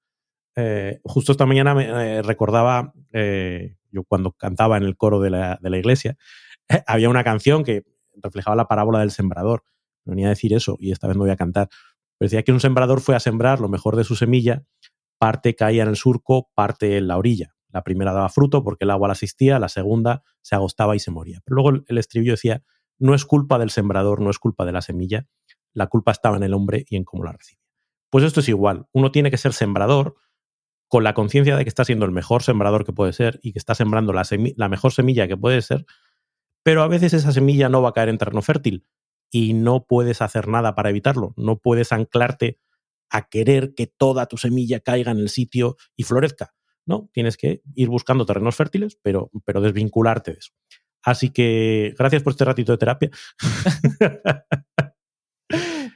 Justo esta mañana me recordaba, yo cuando cantaba en el coro de la, de la iglesia, [laughs] había una canción que reflejaba la parábola del sembrador. venía a decir eso y esta vez no voy a cantar. Pero decía que un sembrador fue a sembrar lo mejor de su semilla, parte caía en el surco, parte en la orilla. La primera daba fruto porque el agua la asistía, la segunda se agostaba y se moría. Pero luego el estribillo decía, no es culpa del sembrador, no es culpa de la semilla, la culpa estaba en el hombre y en cómo la recibe. Pues esto es igual, uno tiene que ser sembrador con la conciencia de que está siendo el mejor sembrador que puede ser y que está sembrando la, la mejor semilla que puede ser, pero a veces esa semilla no va a caer en terreno fértil y no puedes hacer nada para evitarlo, no puedes anclarte a querer que toda tu semilla caiga en el sitio y florezca. ¿no? Tienes que ir buscando terrenos fértiles, pero, pero desvincularte de eso. Así que gracias por este ratito de terapia. [laughs]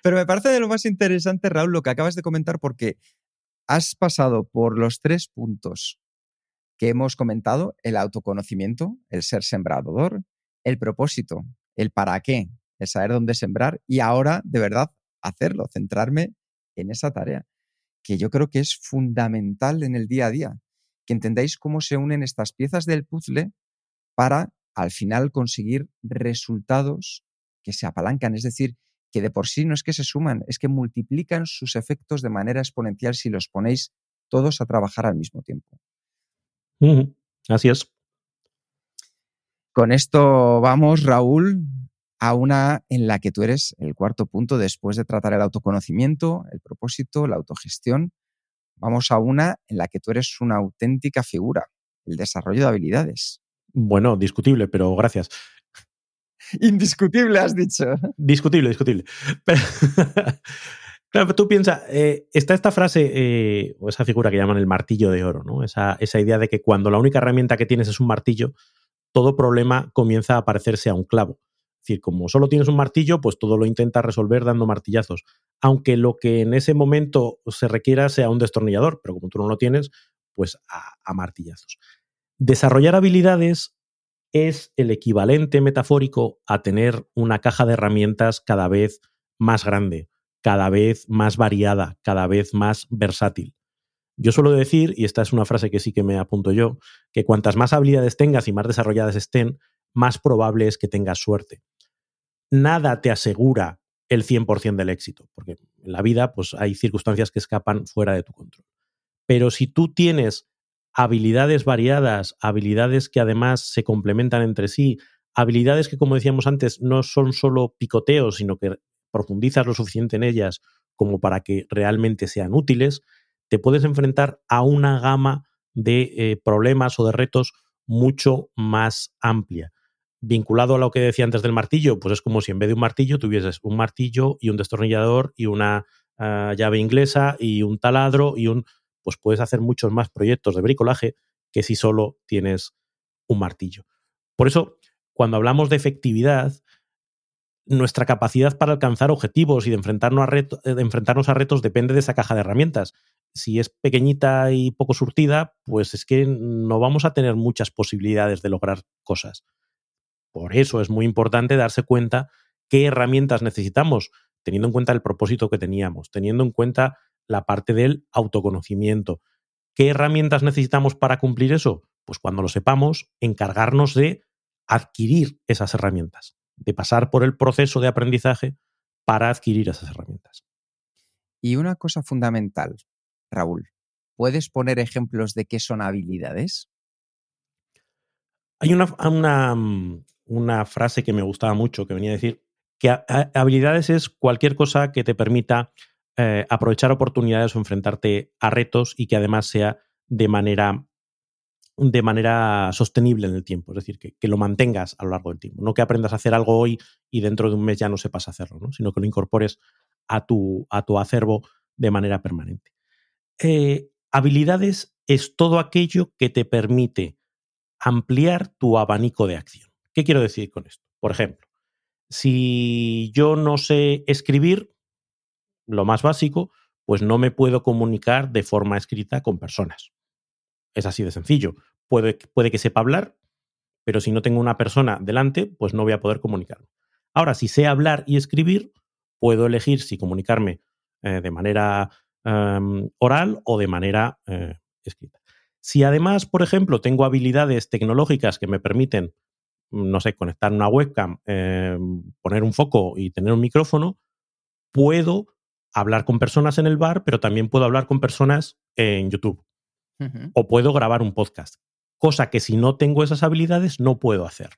Pero me parece de lo más interesante, Raúl, lo que acabas de comentar, porque has pasado por los tres puntos que hemos comentado, el autoconocimiento, el ser sembrador, el propósito, el para qué, el saber dónde sembrar y ahora de verdad hacerlo, centrarme en esa tarea, que yo creo que es fundamental en el día a día, que entendáis cómo se unen estas piezas del puzzle para al final conseguir resultados que se apalancan, es decir, que de por sí no es que se suman, es que multiplican sus efectos de manera exponencial si los ponéis todos a trabajar al mismo tiempo. Así es. Con esto vamos, Raúl, a una en la que tú eres el cuarto punto después de tratar el autoconocimiento, el propósito, la autogestión. Vamos a una en la que tú eres una auténtica figura, el desarrollo de habilidades. Bueno, discutible, pero gracias. Indiscutible, has dicho. Discutible, discutible. [laughs] claro, tú piensas, eh, está esta frase, eh, o esa figura que llaman el martillo de oro, ¿no? Esa, esa idea de que cuando la única herramienta que tienes es un martillo, todo problema comienza a parecerse a un clavo. Es decir, como solo tienes un martillo, pues todo lo intentas resolver dando martillazos. Aunque lo que en ese momento se requiera sea un destornillador, pero como tú no lo tienes, pues a martillazos. Desarrollar habilidades es el equivalente metafórico a tener una caja de herramientas cada vez más grande, cada vez más variada, cada vez más versátil. Yo suelo decir, y esta es una frase que sí que me apunto yo, que cuantas más habilidades tengas y más desarrolladas estén, más probable es que tengas suerte. Nada te asegura el 100% del éxito, porque en la vida pues, hay circunstancias que escapan fuera de tu control. Pero si tú tienes habilidades variadas, habilidades que además se complementan entre sí, habilidades que, como decíamos antes, no son solo picoteos, sino que profundizas lo suficiente en ellas como para que realmente sean útiles, te puedes enfrentar a una gama de eh, problemas o de retos mucho más amplia. Vinculado a lo que decía antes del martillo, pues es como si en vez de un martillo tuvieses un martillo y un destornillador y una ah, llave inglesa y un taladro y un pues puedes hacer muchos más proyectos de bricolaje que si solo tienes un martillo. Por eso, cuando hablamos de efectividad, nuestra capacidad para alcanzar objetivos y de enfrentarnos, a de enfrentarnos a retos depende de esa caja de herramientas. Si es pequeñita y poco surtida, pues es que no vamos a tener muchas posibilidades de lograr cosas. Por eso es muy importante darse cuenta qué herramientas necesitamos, teniendo en cuenta el propósito que teníamos, teniendo en cuenta la parte del autoconocimiento. ¿Qué herramientas necesitamos para cumplir eso? Pues cuando lo sepamos, encargarnos de adquirir esas herramientas, de pasar por el proceso de aprendizaje para adquirir esas herramientas. Y una cosa fundamental, Raúl, ¿puedes poner ejemplos de qué son habilidades? Hay una, una, una frase que me gustaba mucho que venía a decir que habilidades es cualquier cosa que te permita eh, aprovechar oportunidades o enfrentarte a retos y que además sea de manera, de manera sostenible en el tiempo, es decir, que, lo mantengas a lo largo del tiempo, no que aprendas a hacer algo hoy y dentro de un mes ya no sepas hacerlo, sino que lo incorpores a tu, a tu acervo de manera permanente. Habilidades es todo aquello que te permite ampliar tu abanico de acción. ¿Qué quiero decir con esto? Por ejemplo, si yo no sé escribir, lo más básico, pues no me puedo comunicar de forma escrita con personas. Es así de sencillo. Puede, puede que sepa hablar, pero si no tengo una persona delante, pues no voy a poder comunicarme. Ahora, si sé hablar y escribir, puedo elegir si comunicarme eh, de manera oral o de manera eh, escrita. Si además, por ejemplo, tengo habilidades tecnológicas que me permiten, no sé, conectar una webcam, em, poner un foco y tener un micrófono, puedo hablar con personas en el bar, pero también puedo hablar con personas en YouTube. O puedo grabar un podcast. Cosa que si no tengo esas habilidades no puedo hacer.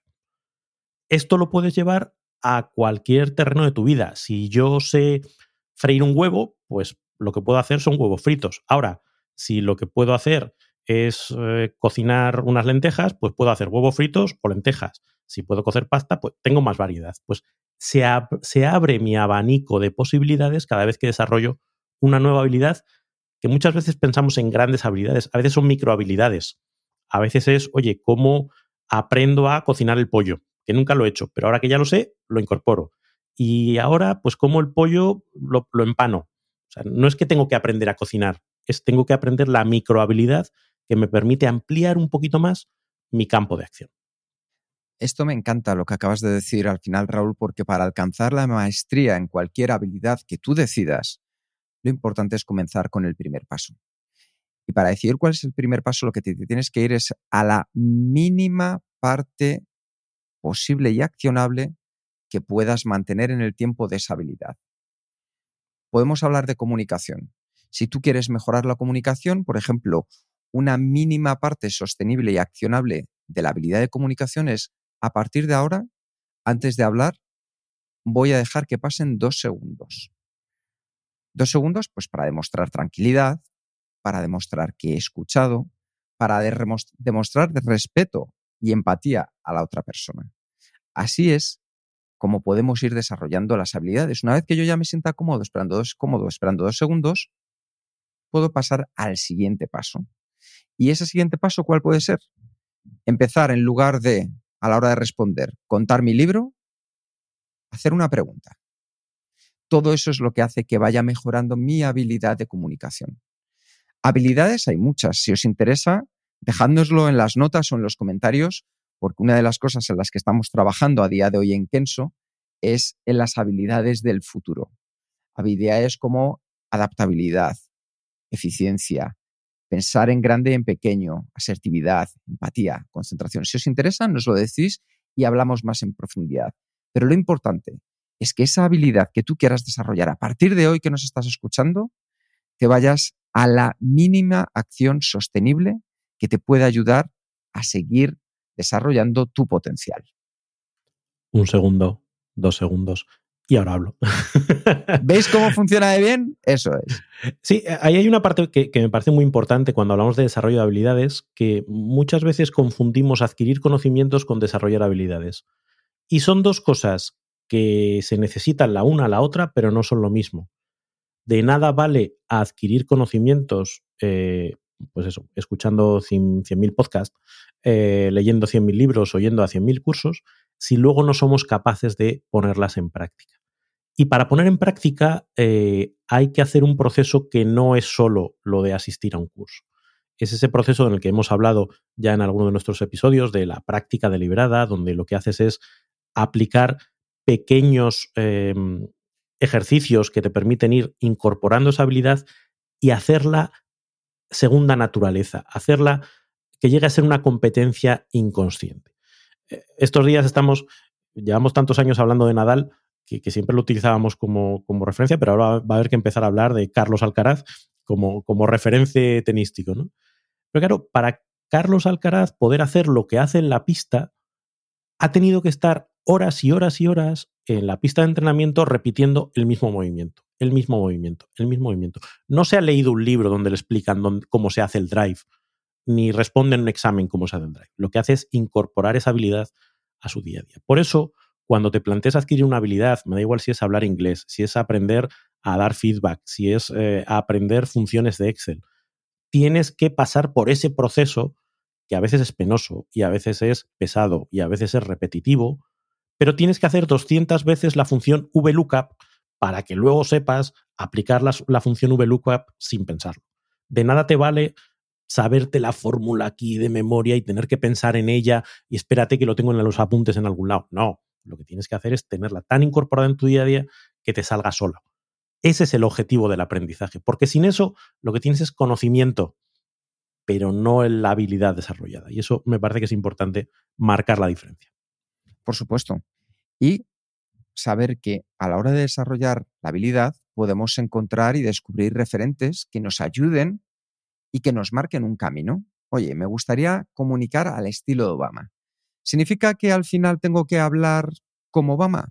Esto lo puedes llevar a cualquier terreno de tu vida. Si yo sé freír un huevo, pues lo que puedo hacer son huevos fritos. Ahora, si lo que puedo hacer es eh, cocinar unas lentejas, pues puedo hacer huevos fritos o lentejas. Si puedo cocer pasta, pues tengo más variedad. Pues se, abre mi abanico de posibilidades cada vez que desarrollo una nueva habilidad que muchas veces pensamos en grandes habilidades, a veces son microhabilidades. A veces es, oye, ¿cómo aprendo a cocinar el pollo, que nunca lo he hecho, pero ahora que ya lo sé, lo incorporo. Y ahora, pues como el pollo, lo, lo empano. O sea, no es que tengo que aprender a cocinar, es tengo que aprender la microhabilidad que me permite ampliar un poquito más mi campo de acción. Esto me encanta lo que acabas de decir al final, Raúl, porque para alcanzar la maestría en cualquier habilidad que tú decidas, lo importante es comenzar con el primer paso. Y para decidir cuál es el primer paso, lo que te tienes que ir es a la mínima parte posible y accionable que puedas mantener en el tiempo de esa habilidad. Podemos hablar de comunicación. Si tú quieres mejorar la comunicación, por ejemplo, una mínima parte sostenible y accionable de la habilidad de comunicación es, a partir de ahora, antes de hablar, voy a dejar que pasen dos segundos. Dos segundos, pues para demostrar tranquilidad, para demostrar que he escuchado, para demostrar respeto y empatía a la otra persona. Así es como podemos ir desarrollando las habilidades. Una vez que yo ya me sienta cómodo, esperando dos, cómodo, esperando dos segundos, puedo pasar al siguiente paso. ¿Y ese siguiente paso cuál puede ser? Empezar en lugar de, a la hora de responder, contar mi libro, hacer una pregunta. Todo eso es lo que hace que vaya mejorando mi habilidad de comunicación. Habilidades hay muchas. Si os interesa, dejádnoslo en las notas o en los comentarios, porque una de las cosas en las que estamos trabajando a día de hoy en Kenso es en las habilidades del futuro. Habilidades como adaptabilidad, eficiencia, pensar en grande y en pequeño, asertividad, empatía, concentración. Si os interesa, nos lo decís y hablamos más en profundidad. Pero lo importante es que esa habilidad que tú quieras desarrollar a partir de hoy que nos estás escuchando, te vayas a la mínima acción sostenible que te pueda ayudar a seguir desarrollando tu potencial. Un segundo, dos segundos, y ahora hablo. ¿Veis cómo [laughs] funciona de bien? Eso es. Sí, ahí hay una parte que, me parece muy importante cuando hablamos de desarrollo de habilidades, que muchas veces confundimos adquirir conocimientos con desarrollar habilidades. Y son dos cosas que se necesitan la una a la otra, pero no son lo mismo. De nada vale adquirir conocimientos, eh, pues eso, escuchando 100.000 podcasts, eh, leyendo 100.000 libros, oyendo a 100.000 cursos, si luego no somos capaces de ponerlas en práctica. Y para poner en práctica eh, hay que hacer un proceso que no es solo lo de asistir a un curso. Es ese proceso en el que hemos hablado ya en alguno de nuestros episodios de la práctica deliberada, donde lo que haces es aplicar pequeños em, ejercicios que te permiten ir incorporando esa habilidad y hacerla segunda naturaleza, hacerla que llegue a ser una competencia inconsciente. Eh, estos días estamos, llevamos tantos años hablando de Nadal, que, siempre lo utilizábamos como, referencia, pero ahora va a haber que empezar a hablar de Carlos Alcaraz como, como referente tenístico. Pero claro, para Carlos Alcaraz poder hacer lo que hace en la pista, ha tenido que estar horas y horas y horas en la pista de entrenamiento repitiendo el mismo movimiento, el mismo movimiento, el mismo movimiento. No se ha leído un libro donde le explican cómo se hace el drive, ni responde en un examen cómo se hace drive. Lo que hace es incorporar esa habilidad a su día a día. Por eso, cuando te planteas adquirir una habilidad, me da igual si es hablar inglés, si es aprender a dar feedback, si es eh, aprender funciones de Excel, tienes que pasar por ese proceso que a veces es penoso y a veces es pesado y a veces es repetitivo, pero tienes que hacer 200 veces la función VLOOKUP para que luego sepas aplicar la, la función VLOOKUP sin pensarlo. De nada te vale saberte la fórmula aquí de memoria y tener que pensar en ella y espérate que lo tengo en los apuntes en algún lado. No, lo que tienes que hacer es tenerla tan incorporada en tu día a día que te salga sola. Ese es el objetivo del aprendizaje, porque sin eso lo que tienes es conocimiento, pero no la habilidad desarrollada. Y eso me parece que es importante marcar la diferencia. Por supuesto. Y saber que a la hora de desarrollar la habilidad podemos encontrar y descubrir referentes que nos ayuden y que nos marquen un camino. Oye, me gustaría comunicar al estilo de Obama. ¿Significa que al final tengo que hablar como Obama?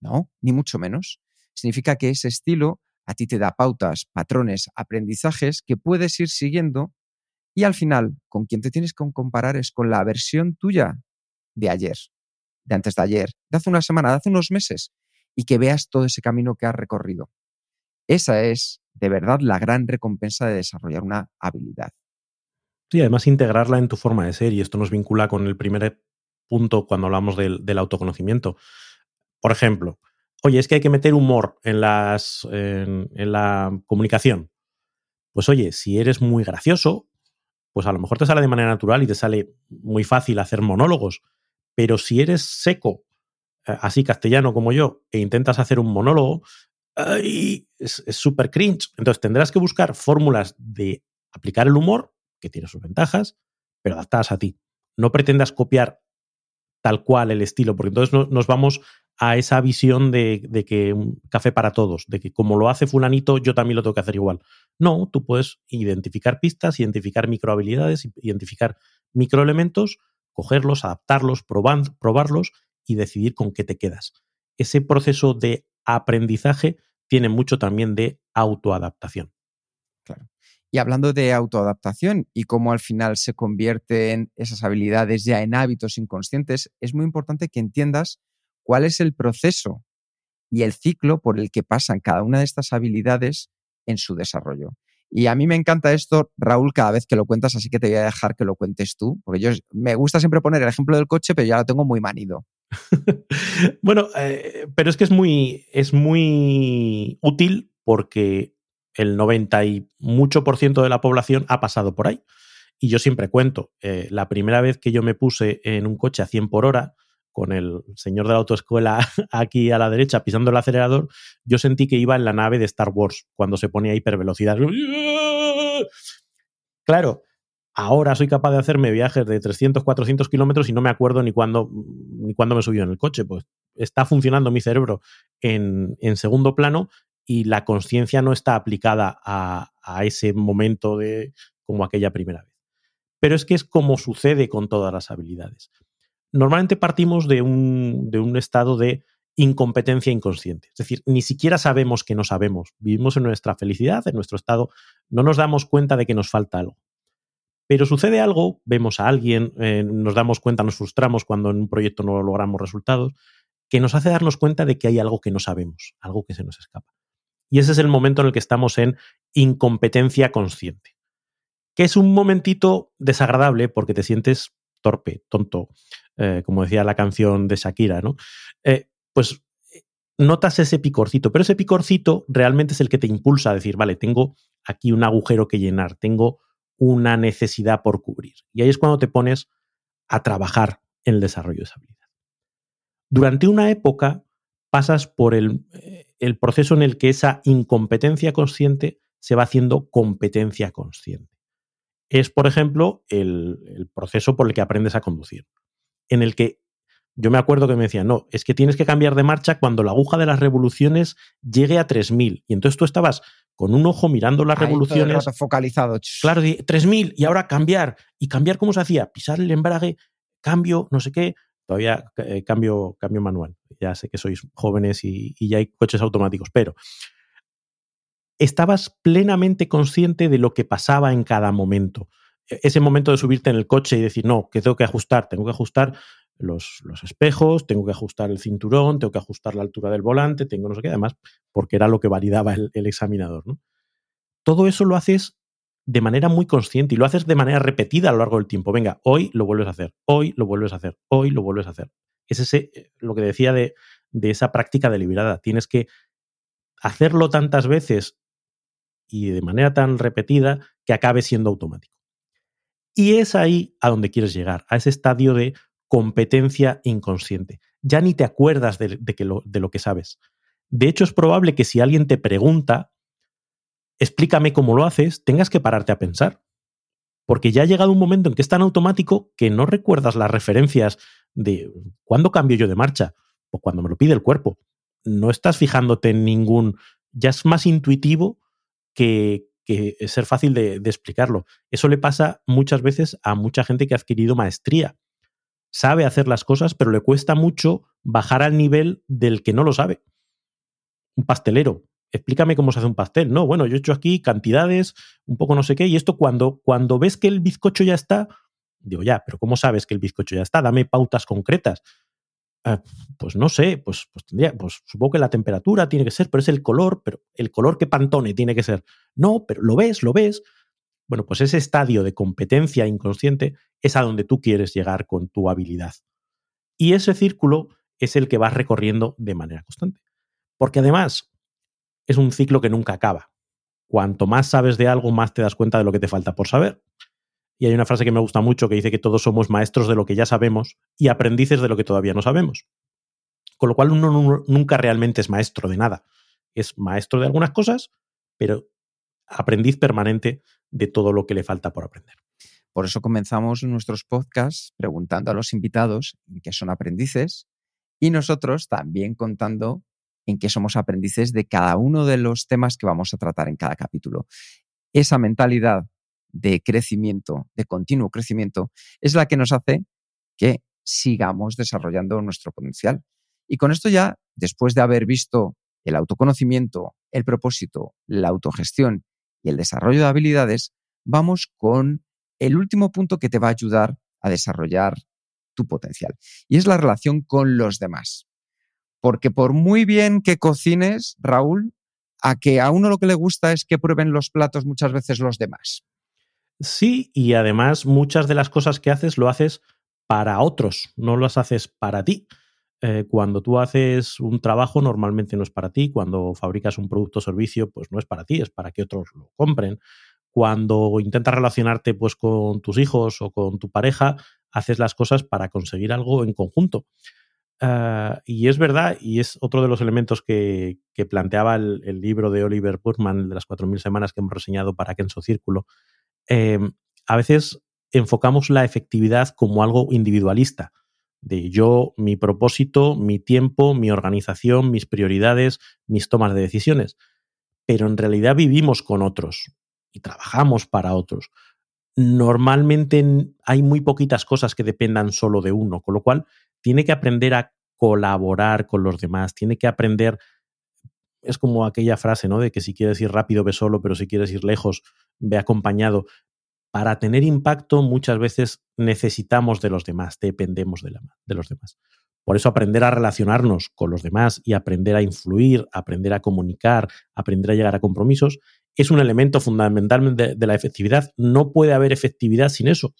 No, ni mucho menos. Significa que ese estilo a ti te da pautas, patrones, aprendizajes que puedes ir siguiendo y al final con quien te tienes que comparar es con la versión tuya de ayer, de antes de ayer, de hace una semana, de hace unos meses y que veas todo ese camino que has recorrido. Esa es de verdad la gran recompensa de desarrollar una habilidad. Sí, además integrarla en tu forma de ser y esto nos vincula con el primer punto cuando hablamos del, autoconocimiento. Por ejemplo, oye, es que hay que meter humor en, las, en, la comunicación. Pues oye, si eres muy gracioso, pues a lo mejor te sale de manera natural y te sale muy fácil hacer monólogos. Pero si eres seco, eh, así castellano como yo, e intentas hacer un monólogo, es súper cringe. Entonces tendrás que buscar fórmulas de aplicar el humor, que tiene sus ventajas, pero adaptadas a ti. No pretendas copiar tal cual el estilo, porque entonces nos vamos a esa visión de, de, que un café para todos, de que como lo hace fulanito, yo también lo tengo que hacer igual. No, tú puedes identificar pistas, identificar microhabilidades, identificar microelementos, cogerlos, adaptarlos, probarlos y decidir con qué te quedas. Ese proceso de aprendizaje tiene mucho también de autoadaptación. Claro. Y hablando de autoadaptación y cómo al final se convierten esas habilidades ya en hábitos inconscientes, es muy importante que entiendas cuál es el proceso y el ciclo por el que pasan cada una de estas habilidades en su desarrollo. Y a mí me encanta esto, Raúl, cada vez que lo cuentas, así que te voy a dejar que lo cuentes tú, porque yo me gusta siempre poner el ejemplo del coche, pero ya lo tengo muy manido. [laughs] bueno, eh, pero es que es muy, es muy útil porque el 90 y mucho por ciento de la población ha pasado por ahí. Y yo siempre cuento, eh, la primera vez que yo me puse en un coche a 100 por hora, con el señor de la autoescuela [laughs] aquí a la derecha pisando el acelerador, yo sentí que iba en la nave de Star Wars cuando se ponía hipervelocidad. [laughs] Claro, Ahora soy capaz de hacerme viajes de 300, 400 kilómetros y no me acuerdo ni cuándo, ni cuándo me subió en el coche. Pues está funcionando mi cerebro en, segundo plano y la conciencia no está aplicada a, ese momento de como aquella primera vez. Pero es que es como sucede con todas las habilidades. Normalmente partimos de un, de un estado de incompetencia inconsciente. Es decir, ni siquiera sabemos que no sabemos. Vivimos en nuestra felicidad, en nuestro estado, no nos damos cuenta de que nos falta algo. Pero sucede algo, vemos a alguien, eh, nos damos cuenta, nos frustramos cuando en un proyecto no logramos resultados, que nos hace darnos cuenta de que hay algo que no sabemos, algo que se nos escapa. Y ese es el momento en el que estamos en incompetencia consciente, que es un momentito desagradable porque te sientes torpe, tonto, eh, como decía la canción de Shakira, ¿no? Eh, pues notas ese picorcito, pero ese picorcito realmente es el que te impulsa a decir, vale, tengo aquí un agujero que llenar, tengo una necesidad por cubrir. Y ahí es cuando te pones a trabajar en el desarrollo de esa habilidad. Durante una época pasas por el, eh, el proceso en el que esa incompetencia consciente se va haciendo competencia consciente. Es, por ejemplo, el, el, proceso por el que aprendes a conducir, en el que yo me acuerdo que me decían, no, es que tienes que cambiar de marcha cuando la aguja de las revoluciones llegue a 3000. Y entonces tú estabas con un ojo mirando las revoluciones. focalizado. Claro, 3000 y ahora cambiar. ¿Y cambiar cómo se hacía? Pisar el embrague, cambio, no sé qué. Todavía eh, cambio, cambio manual. Ya sé que sois jóvenes y, y ya hay coches automáticos, pero estabas plenamente consciente de lo que pasaba en cada momento. E-, ese momento de subirte en el coche y decir, no, que tengo que ajustar, tengo que ajustar los, espejos, tengo que ajustar el cinturón, tengo que ajustar la altura del volante, tengo no sé qué, además, porque era lo que validaba el, examinador. ¿no? Todo eso lo haces de manera muy consciente y lo haces de manera repetida a lo largo del tiempo. Venga, hoy lo vuelves a hacer, hoy lo vuelves a hacer, hoy lo vuelves a hacer. Es ese, eh, lo que decía de, de esa práctica deliberada. Tienes que hacerlo tantas veces y de manera tan repetida que acabe siendo automático. Y es ahí a donde quieres llegar, a ese estadio de competencia inconsciente. Ya ni te acuerdas de, lo, que sabes. De hecho, es probable que si alguien te pregunta, explícame cómo lo haces, tengas que pararte a pensar. Porque ya ha llegado un momento en que es tan automático que no recuerdas las referencias de cuándo cambio yo de marcha o cuando me lo pide el cuerpo. No estás fijándote en ningún... Ya es más intuitivo que, ser fácil de explicarlo. Eso le pasa muchas veces a mucha gente que ha adquirido maestría sabe hacer las cosas, pero le cuesta mucho bajar al nivel del que no lo sabe. Un pastelero. Explícame cómo se hace un pastel. No, bueno, yo he hecho aquí cantidades, un poco no sé qué, y esto cuando, cuando ves que el bizcocho ya está, digo, ya, pero ¿cómo sabes que el bizcocho ya está? Dame pautas concretas. Ah, pues no sé, pues, pues tendría, pues supongo que la temperatura tiene que ser, pero es el color, pero el color que pantone tiene que ser. No, pero lo ves, lo ves. Bueno, pues ese estadio de competencia inconsciente es a donde tú quieres llegar con tu habilidad. Y ese círculo es el que vas recorriendo de manera constante. Porque además es un ciclo que nunca acaba. Cuanto más sabes de algo, más te das cuenta de lo que te falta por saber. Y hay una frase que me gusta mucho que dice que todos somos maestros de lo que ya sabemos y aprendices de lo que todavía no sabemos. Con lo cual uno nunca realmente es maestro de nada. Es maestro de algunas cosas, pero aprendiz permanente de todo lo que le falta por aprender. Por eso comenzamos nuestros podcasts preguntando a los invitados en qué son aprendices y nosotros también contando en qué somos aprendices de cada uno de los temas que vamos a tratar en cada capítulo. Esa mentalidad de crecimiento, de continuo crecimiento, es la que nos hace que sigamos desarrollando nuestro potencial. Y con esto ya, después de haber visto el autoconocimiento, el propósito, la autogestión y el desarrollo de habilidades, vamos con el último punto que te va a ayudar a desarrollar tu potencial. Y es la relación con los demás. Porque por muy bien que cocines, Raúl, a que a uno lo que le gusta es que prueben los platos muchas veces los demás. Sí, y además muchas de las cosas que haces lo haces para otros, no las haces para ti. Eh, cuando tú haces un trabajo, normalmente no es para ti. Cuando fabricas un producto o servicio, pues no es para ti, es para que otros lo compren cuando intentas relacionarte pues con tus hijos o con tu pareja, haces las cosas para conseguir algo en conjunto. Ah, y es verdad, y es otro de los elementos que, planteaba el, libro de Oliver Burman, de las 4.000 semanas que hemos reseñado para Kenso Círculo. Em, a veces enfocamos la efectividad como algo individualista, de yo, mi propósito, mi tiempo, mi organización, mis prioridades, mis tomas de decisiones. Pero en realidad vivimos con otros y trabajamos para otros. Normalmente hay muy poquitas cosas que dependan solo de uno, con lo cual tiene que aprender a colaborar con los demás, tiene que aprender, es como aquella frase, ¿no? De que si quieres ir rápido, ve solo, pero si quieres ir lejos, ve acompañado. Para tener impacto muchas veces necesitamos de los demás, dependemos de, de los demás. Por eso aprender a relacionarnos con los demás y aprender a influir, aprender a comunicar, aprender a llegar a compromisos, es un elemento fundamental de, la efectividad. No puede haber efectividad sin eso,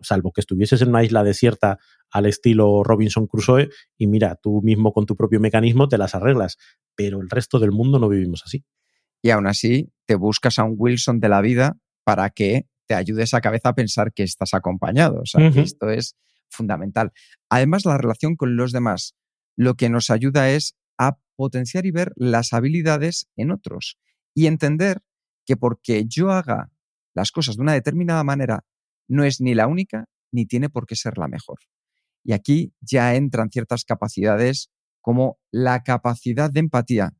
salvo que estuvieses en una isla desierta al estilo Robinson Crusoe y mira, tú mismo con tu propio mecanismo te las arreglas, pero el resto del mundo no vivimos así. Y aún así, te buscas a un Wilson de la vida para que te ayude esa cabeza a pensar que estás acompañado. O sea, que esto es fundamental. Además, la relación con los demás lo que nos ayuda es a potenciar y ver las habilidades en otros y entender que porque yo haga las cosas de una determinada manera, no es ni la única ni tiene por qué ser la mejor. Y aquí ya entran ciertas capacidades como la capacidad de empatía,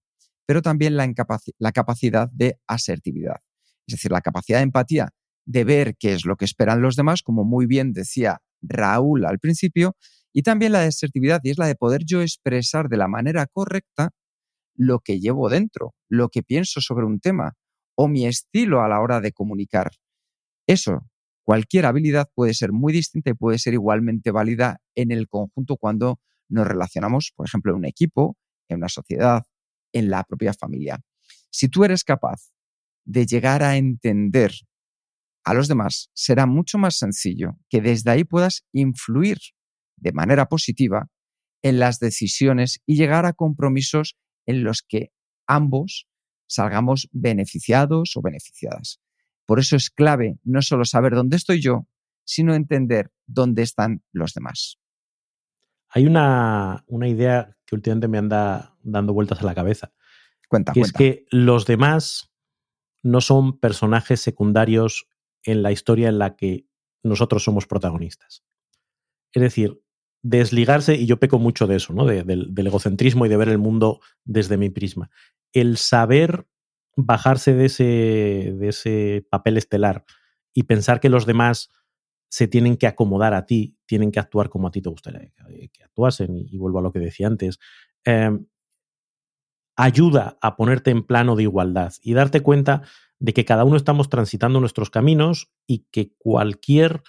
pero también la, la, capacidad de asertividad. Es decir, la capacidad de empatía de ver qué es lo que esperan los demás, como muy bien decía Raúl al principio, y también la de asertividad, y es la de poder yo expresar de la manera correcta lo que llevo dentro, lo que pienso sobre un tema o mi estilo a la hora de comunicar. Eso, cualquier habilidad puede ser muy distinta y puede ser igualmente válida en el conjunto cuando nos relacionamos, por ejemplo, en un equipo, en una sociedad, en la propia familia. Si tú eres capaz de llegar a entender a los demás, será mucho más sencillo que desde ahí puedas influir de manera positiva en las decisiones y llegar a compromisos en los que ambos salgamos beneficiados o beneficiadas. Por eso es clave no solo saber dónde estoy yo, sino entender dónde están los demás. Hay una, idea que últimamente me anda dando vueltas a la cabeza. Cuenta, que es que los demás no son personajes secundarios en la historia en la que nosotros somos protagonistas. Es decir, desligarse, y yo peco mucho de eso, ¿no? del, egocentrismo y de ver el mundo desde mi prisma. El saber bajarse de ese, de ese papel estelar y pensar que los demás se tienen que acomodar a ti, tienen que actuar como a ti te gustaría que actuasen, y, vuelvo a lo que decía antes, em, ayuda a ponerte en plano de igualdad y darte cuenta de que cada uno estamos transitando nuestros caminos y que cualquier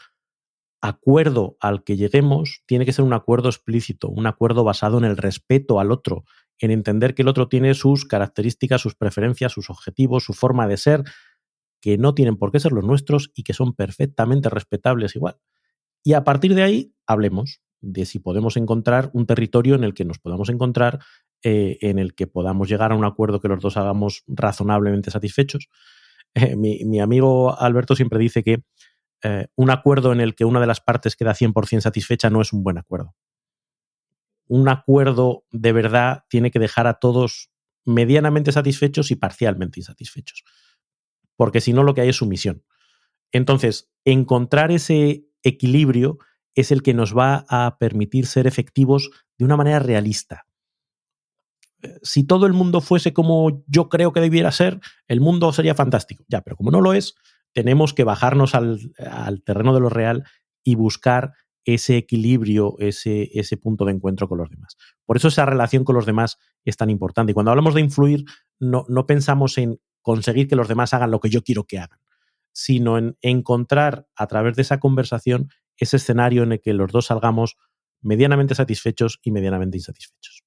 acuerdo al que lleguemos tiene que ser un acuerdo explícito, un acuerdo basado en el respeto al otro, en entender que el otro tiene sus características, sus preferencias, sus objetivos, su forma de ser, que no tienen por qué ser los nuestros y que son perfectamente respetables igual. Y a partir de ahí, hablemos. de si podemos encontrar un territorio en el que nos podamos encontrar, eh, en el que podamos llegar a un acuerdo que los dos hagamos razonablemente satisfechos. Eh, mi, amigo Alberto siempre dice que eh, un acuerdo en el que una de las partes queda 100% satisfecha no es un buen acuerdo. Un acuerdo de verdad tiene que dejar a todos medianamente satisfechos y parcialmente insatisfechos. Porque si no, lo que hay es sumisión. Entonces, encontrar ese equilibrio es el que nos va a permitir ser efectivos de una manera realista. Si todo el mundo fuese como yo creo que debiera ser, el mundo sería fantástico. Ya, pero como no lo es, tenemos que bajarnos al, terreno de lo real y buscar ese equilibrio, ese, ese, punto de encuentro con los demás. Por eso esa relación con los demás es tan importante. Y cuando hablamos de influir, no, no pensamos en conseguir que los demás hagan lo que yo quiero que hagan, sino en encontrar a través de esa conversación ese escenario en el que los dos salgamos medianamente satisfechos y medianamente insatisfechos.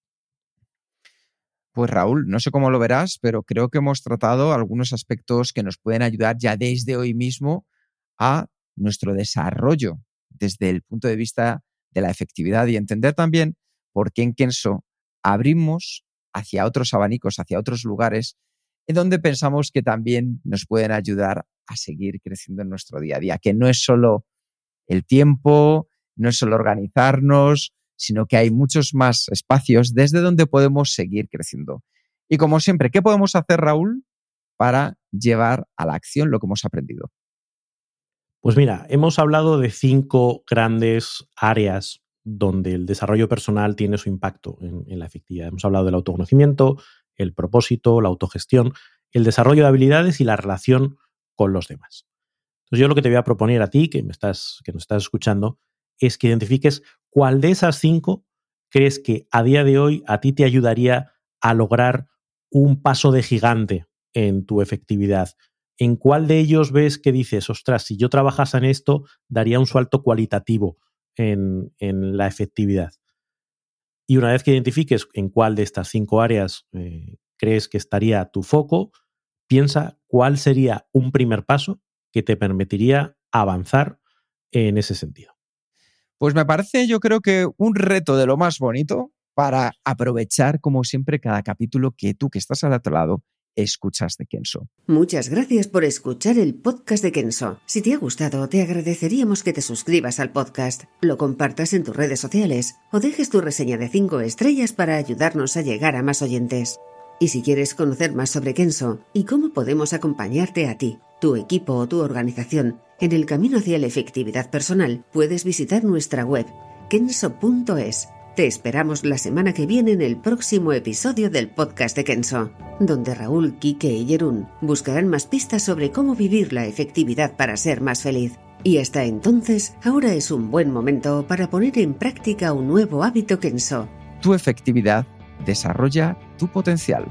Pues Raúl, no sé cómo lo verás, pero creo que hemos tratado algunos aspectos que nos pueden ayudar ya desde hoy mismo a nuestro desarrollo desde el punto de vista de la efectividad y entender también por qué en Kenso abrimos hacia otros abanicos, hacia otros lugares, en donde pensamos que también nos pueden ayudar a seguir creciendo en nuestro día a día, que no es solo el tiempo, no es solo organizarnos, sino que hay muchos más espacios desde donde podemos seguir creciendo. Y como siempre, ¿qué podemos hacer, Raúl, para llevar a la acción lo que hemos aprendido? Pues mira, hemos hablado de cinco grandes áreas donde el desarrollo personal tiene su impacto en, la efectividad. Hemos hablado del autoconocimiento, el propósito, la autogestión, el desarrollo de habilidades y la relación con los demás. Entonces yo lo que te voy a proponer a ti, que me estás, que nos estás escuchando, es que identifiques cuál de esas cinco crees que a día de hoy a ti te ayudaría a lograr un paso de gigante en tu efectividad. ¿En cuál de ellos ves que dices, ostras, si yo trabajase en esto, daría un salto cualitativo en, la efectividad? Y una vez que identifiques en cuál de estas cinco áreas eh, crees que estaría tu foco, piensa cuál sería un primer paso que te permitiría avanzar en ese sentido. Pues me parece, yo creo que un reto de lo más bonito para aprovechar, como siempre, cada capítulo que tú que estás al otro lado escuchas de Kenso. Muchas gracias por escuchar el podcast de Kenso. Si te ha gustado, te agradeceríamos que te suscribas al podcast, lo compartas en tus redes sociales o dejes tu reseña de 5 estrellas para ayudarnos a llegar a más oyentes. Y si quieres conocer más sobre Kenso y cómo podemos acompañarte a ti, tu equipo o tu organización en el camino hacia la efectividad personal, puedes visitar nuestra web kenso.es. Te esperamos la semana que viene en el próximo episodio del podcast de Kenso, donde Raúl, Kike y Jerún buscarán más pistas sobre cómo vivir la efectividad para ser más feliz. Y hasta entonces, ahora es un buen momento para poner en práctica un nuevo hábito Kenso. Tu efectividad desarrolla tu potencial.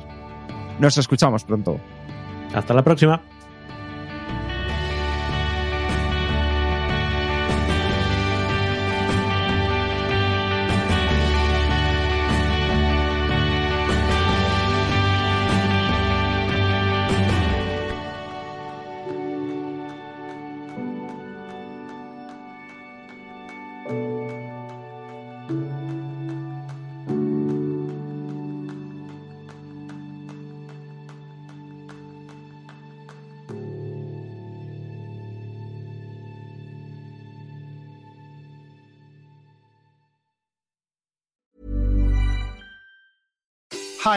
Nos escuchamos pronto. Hasta la próxima.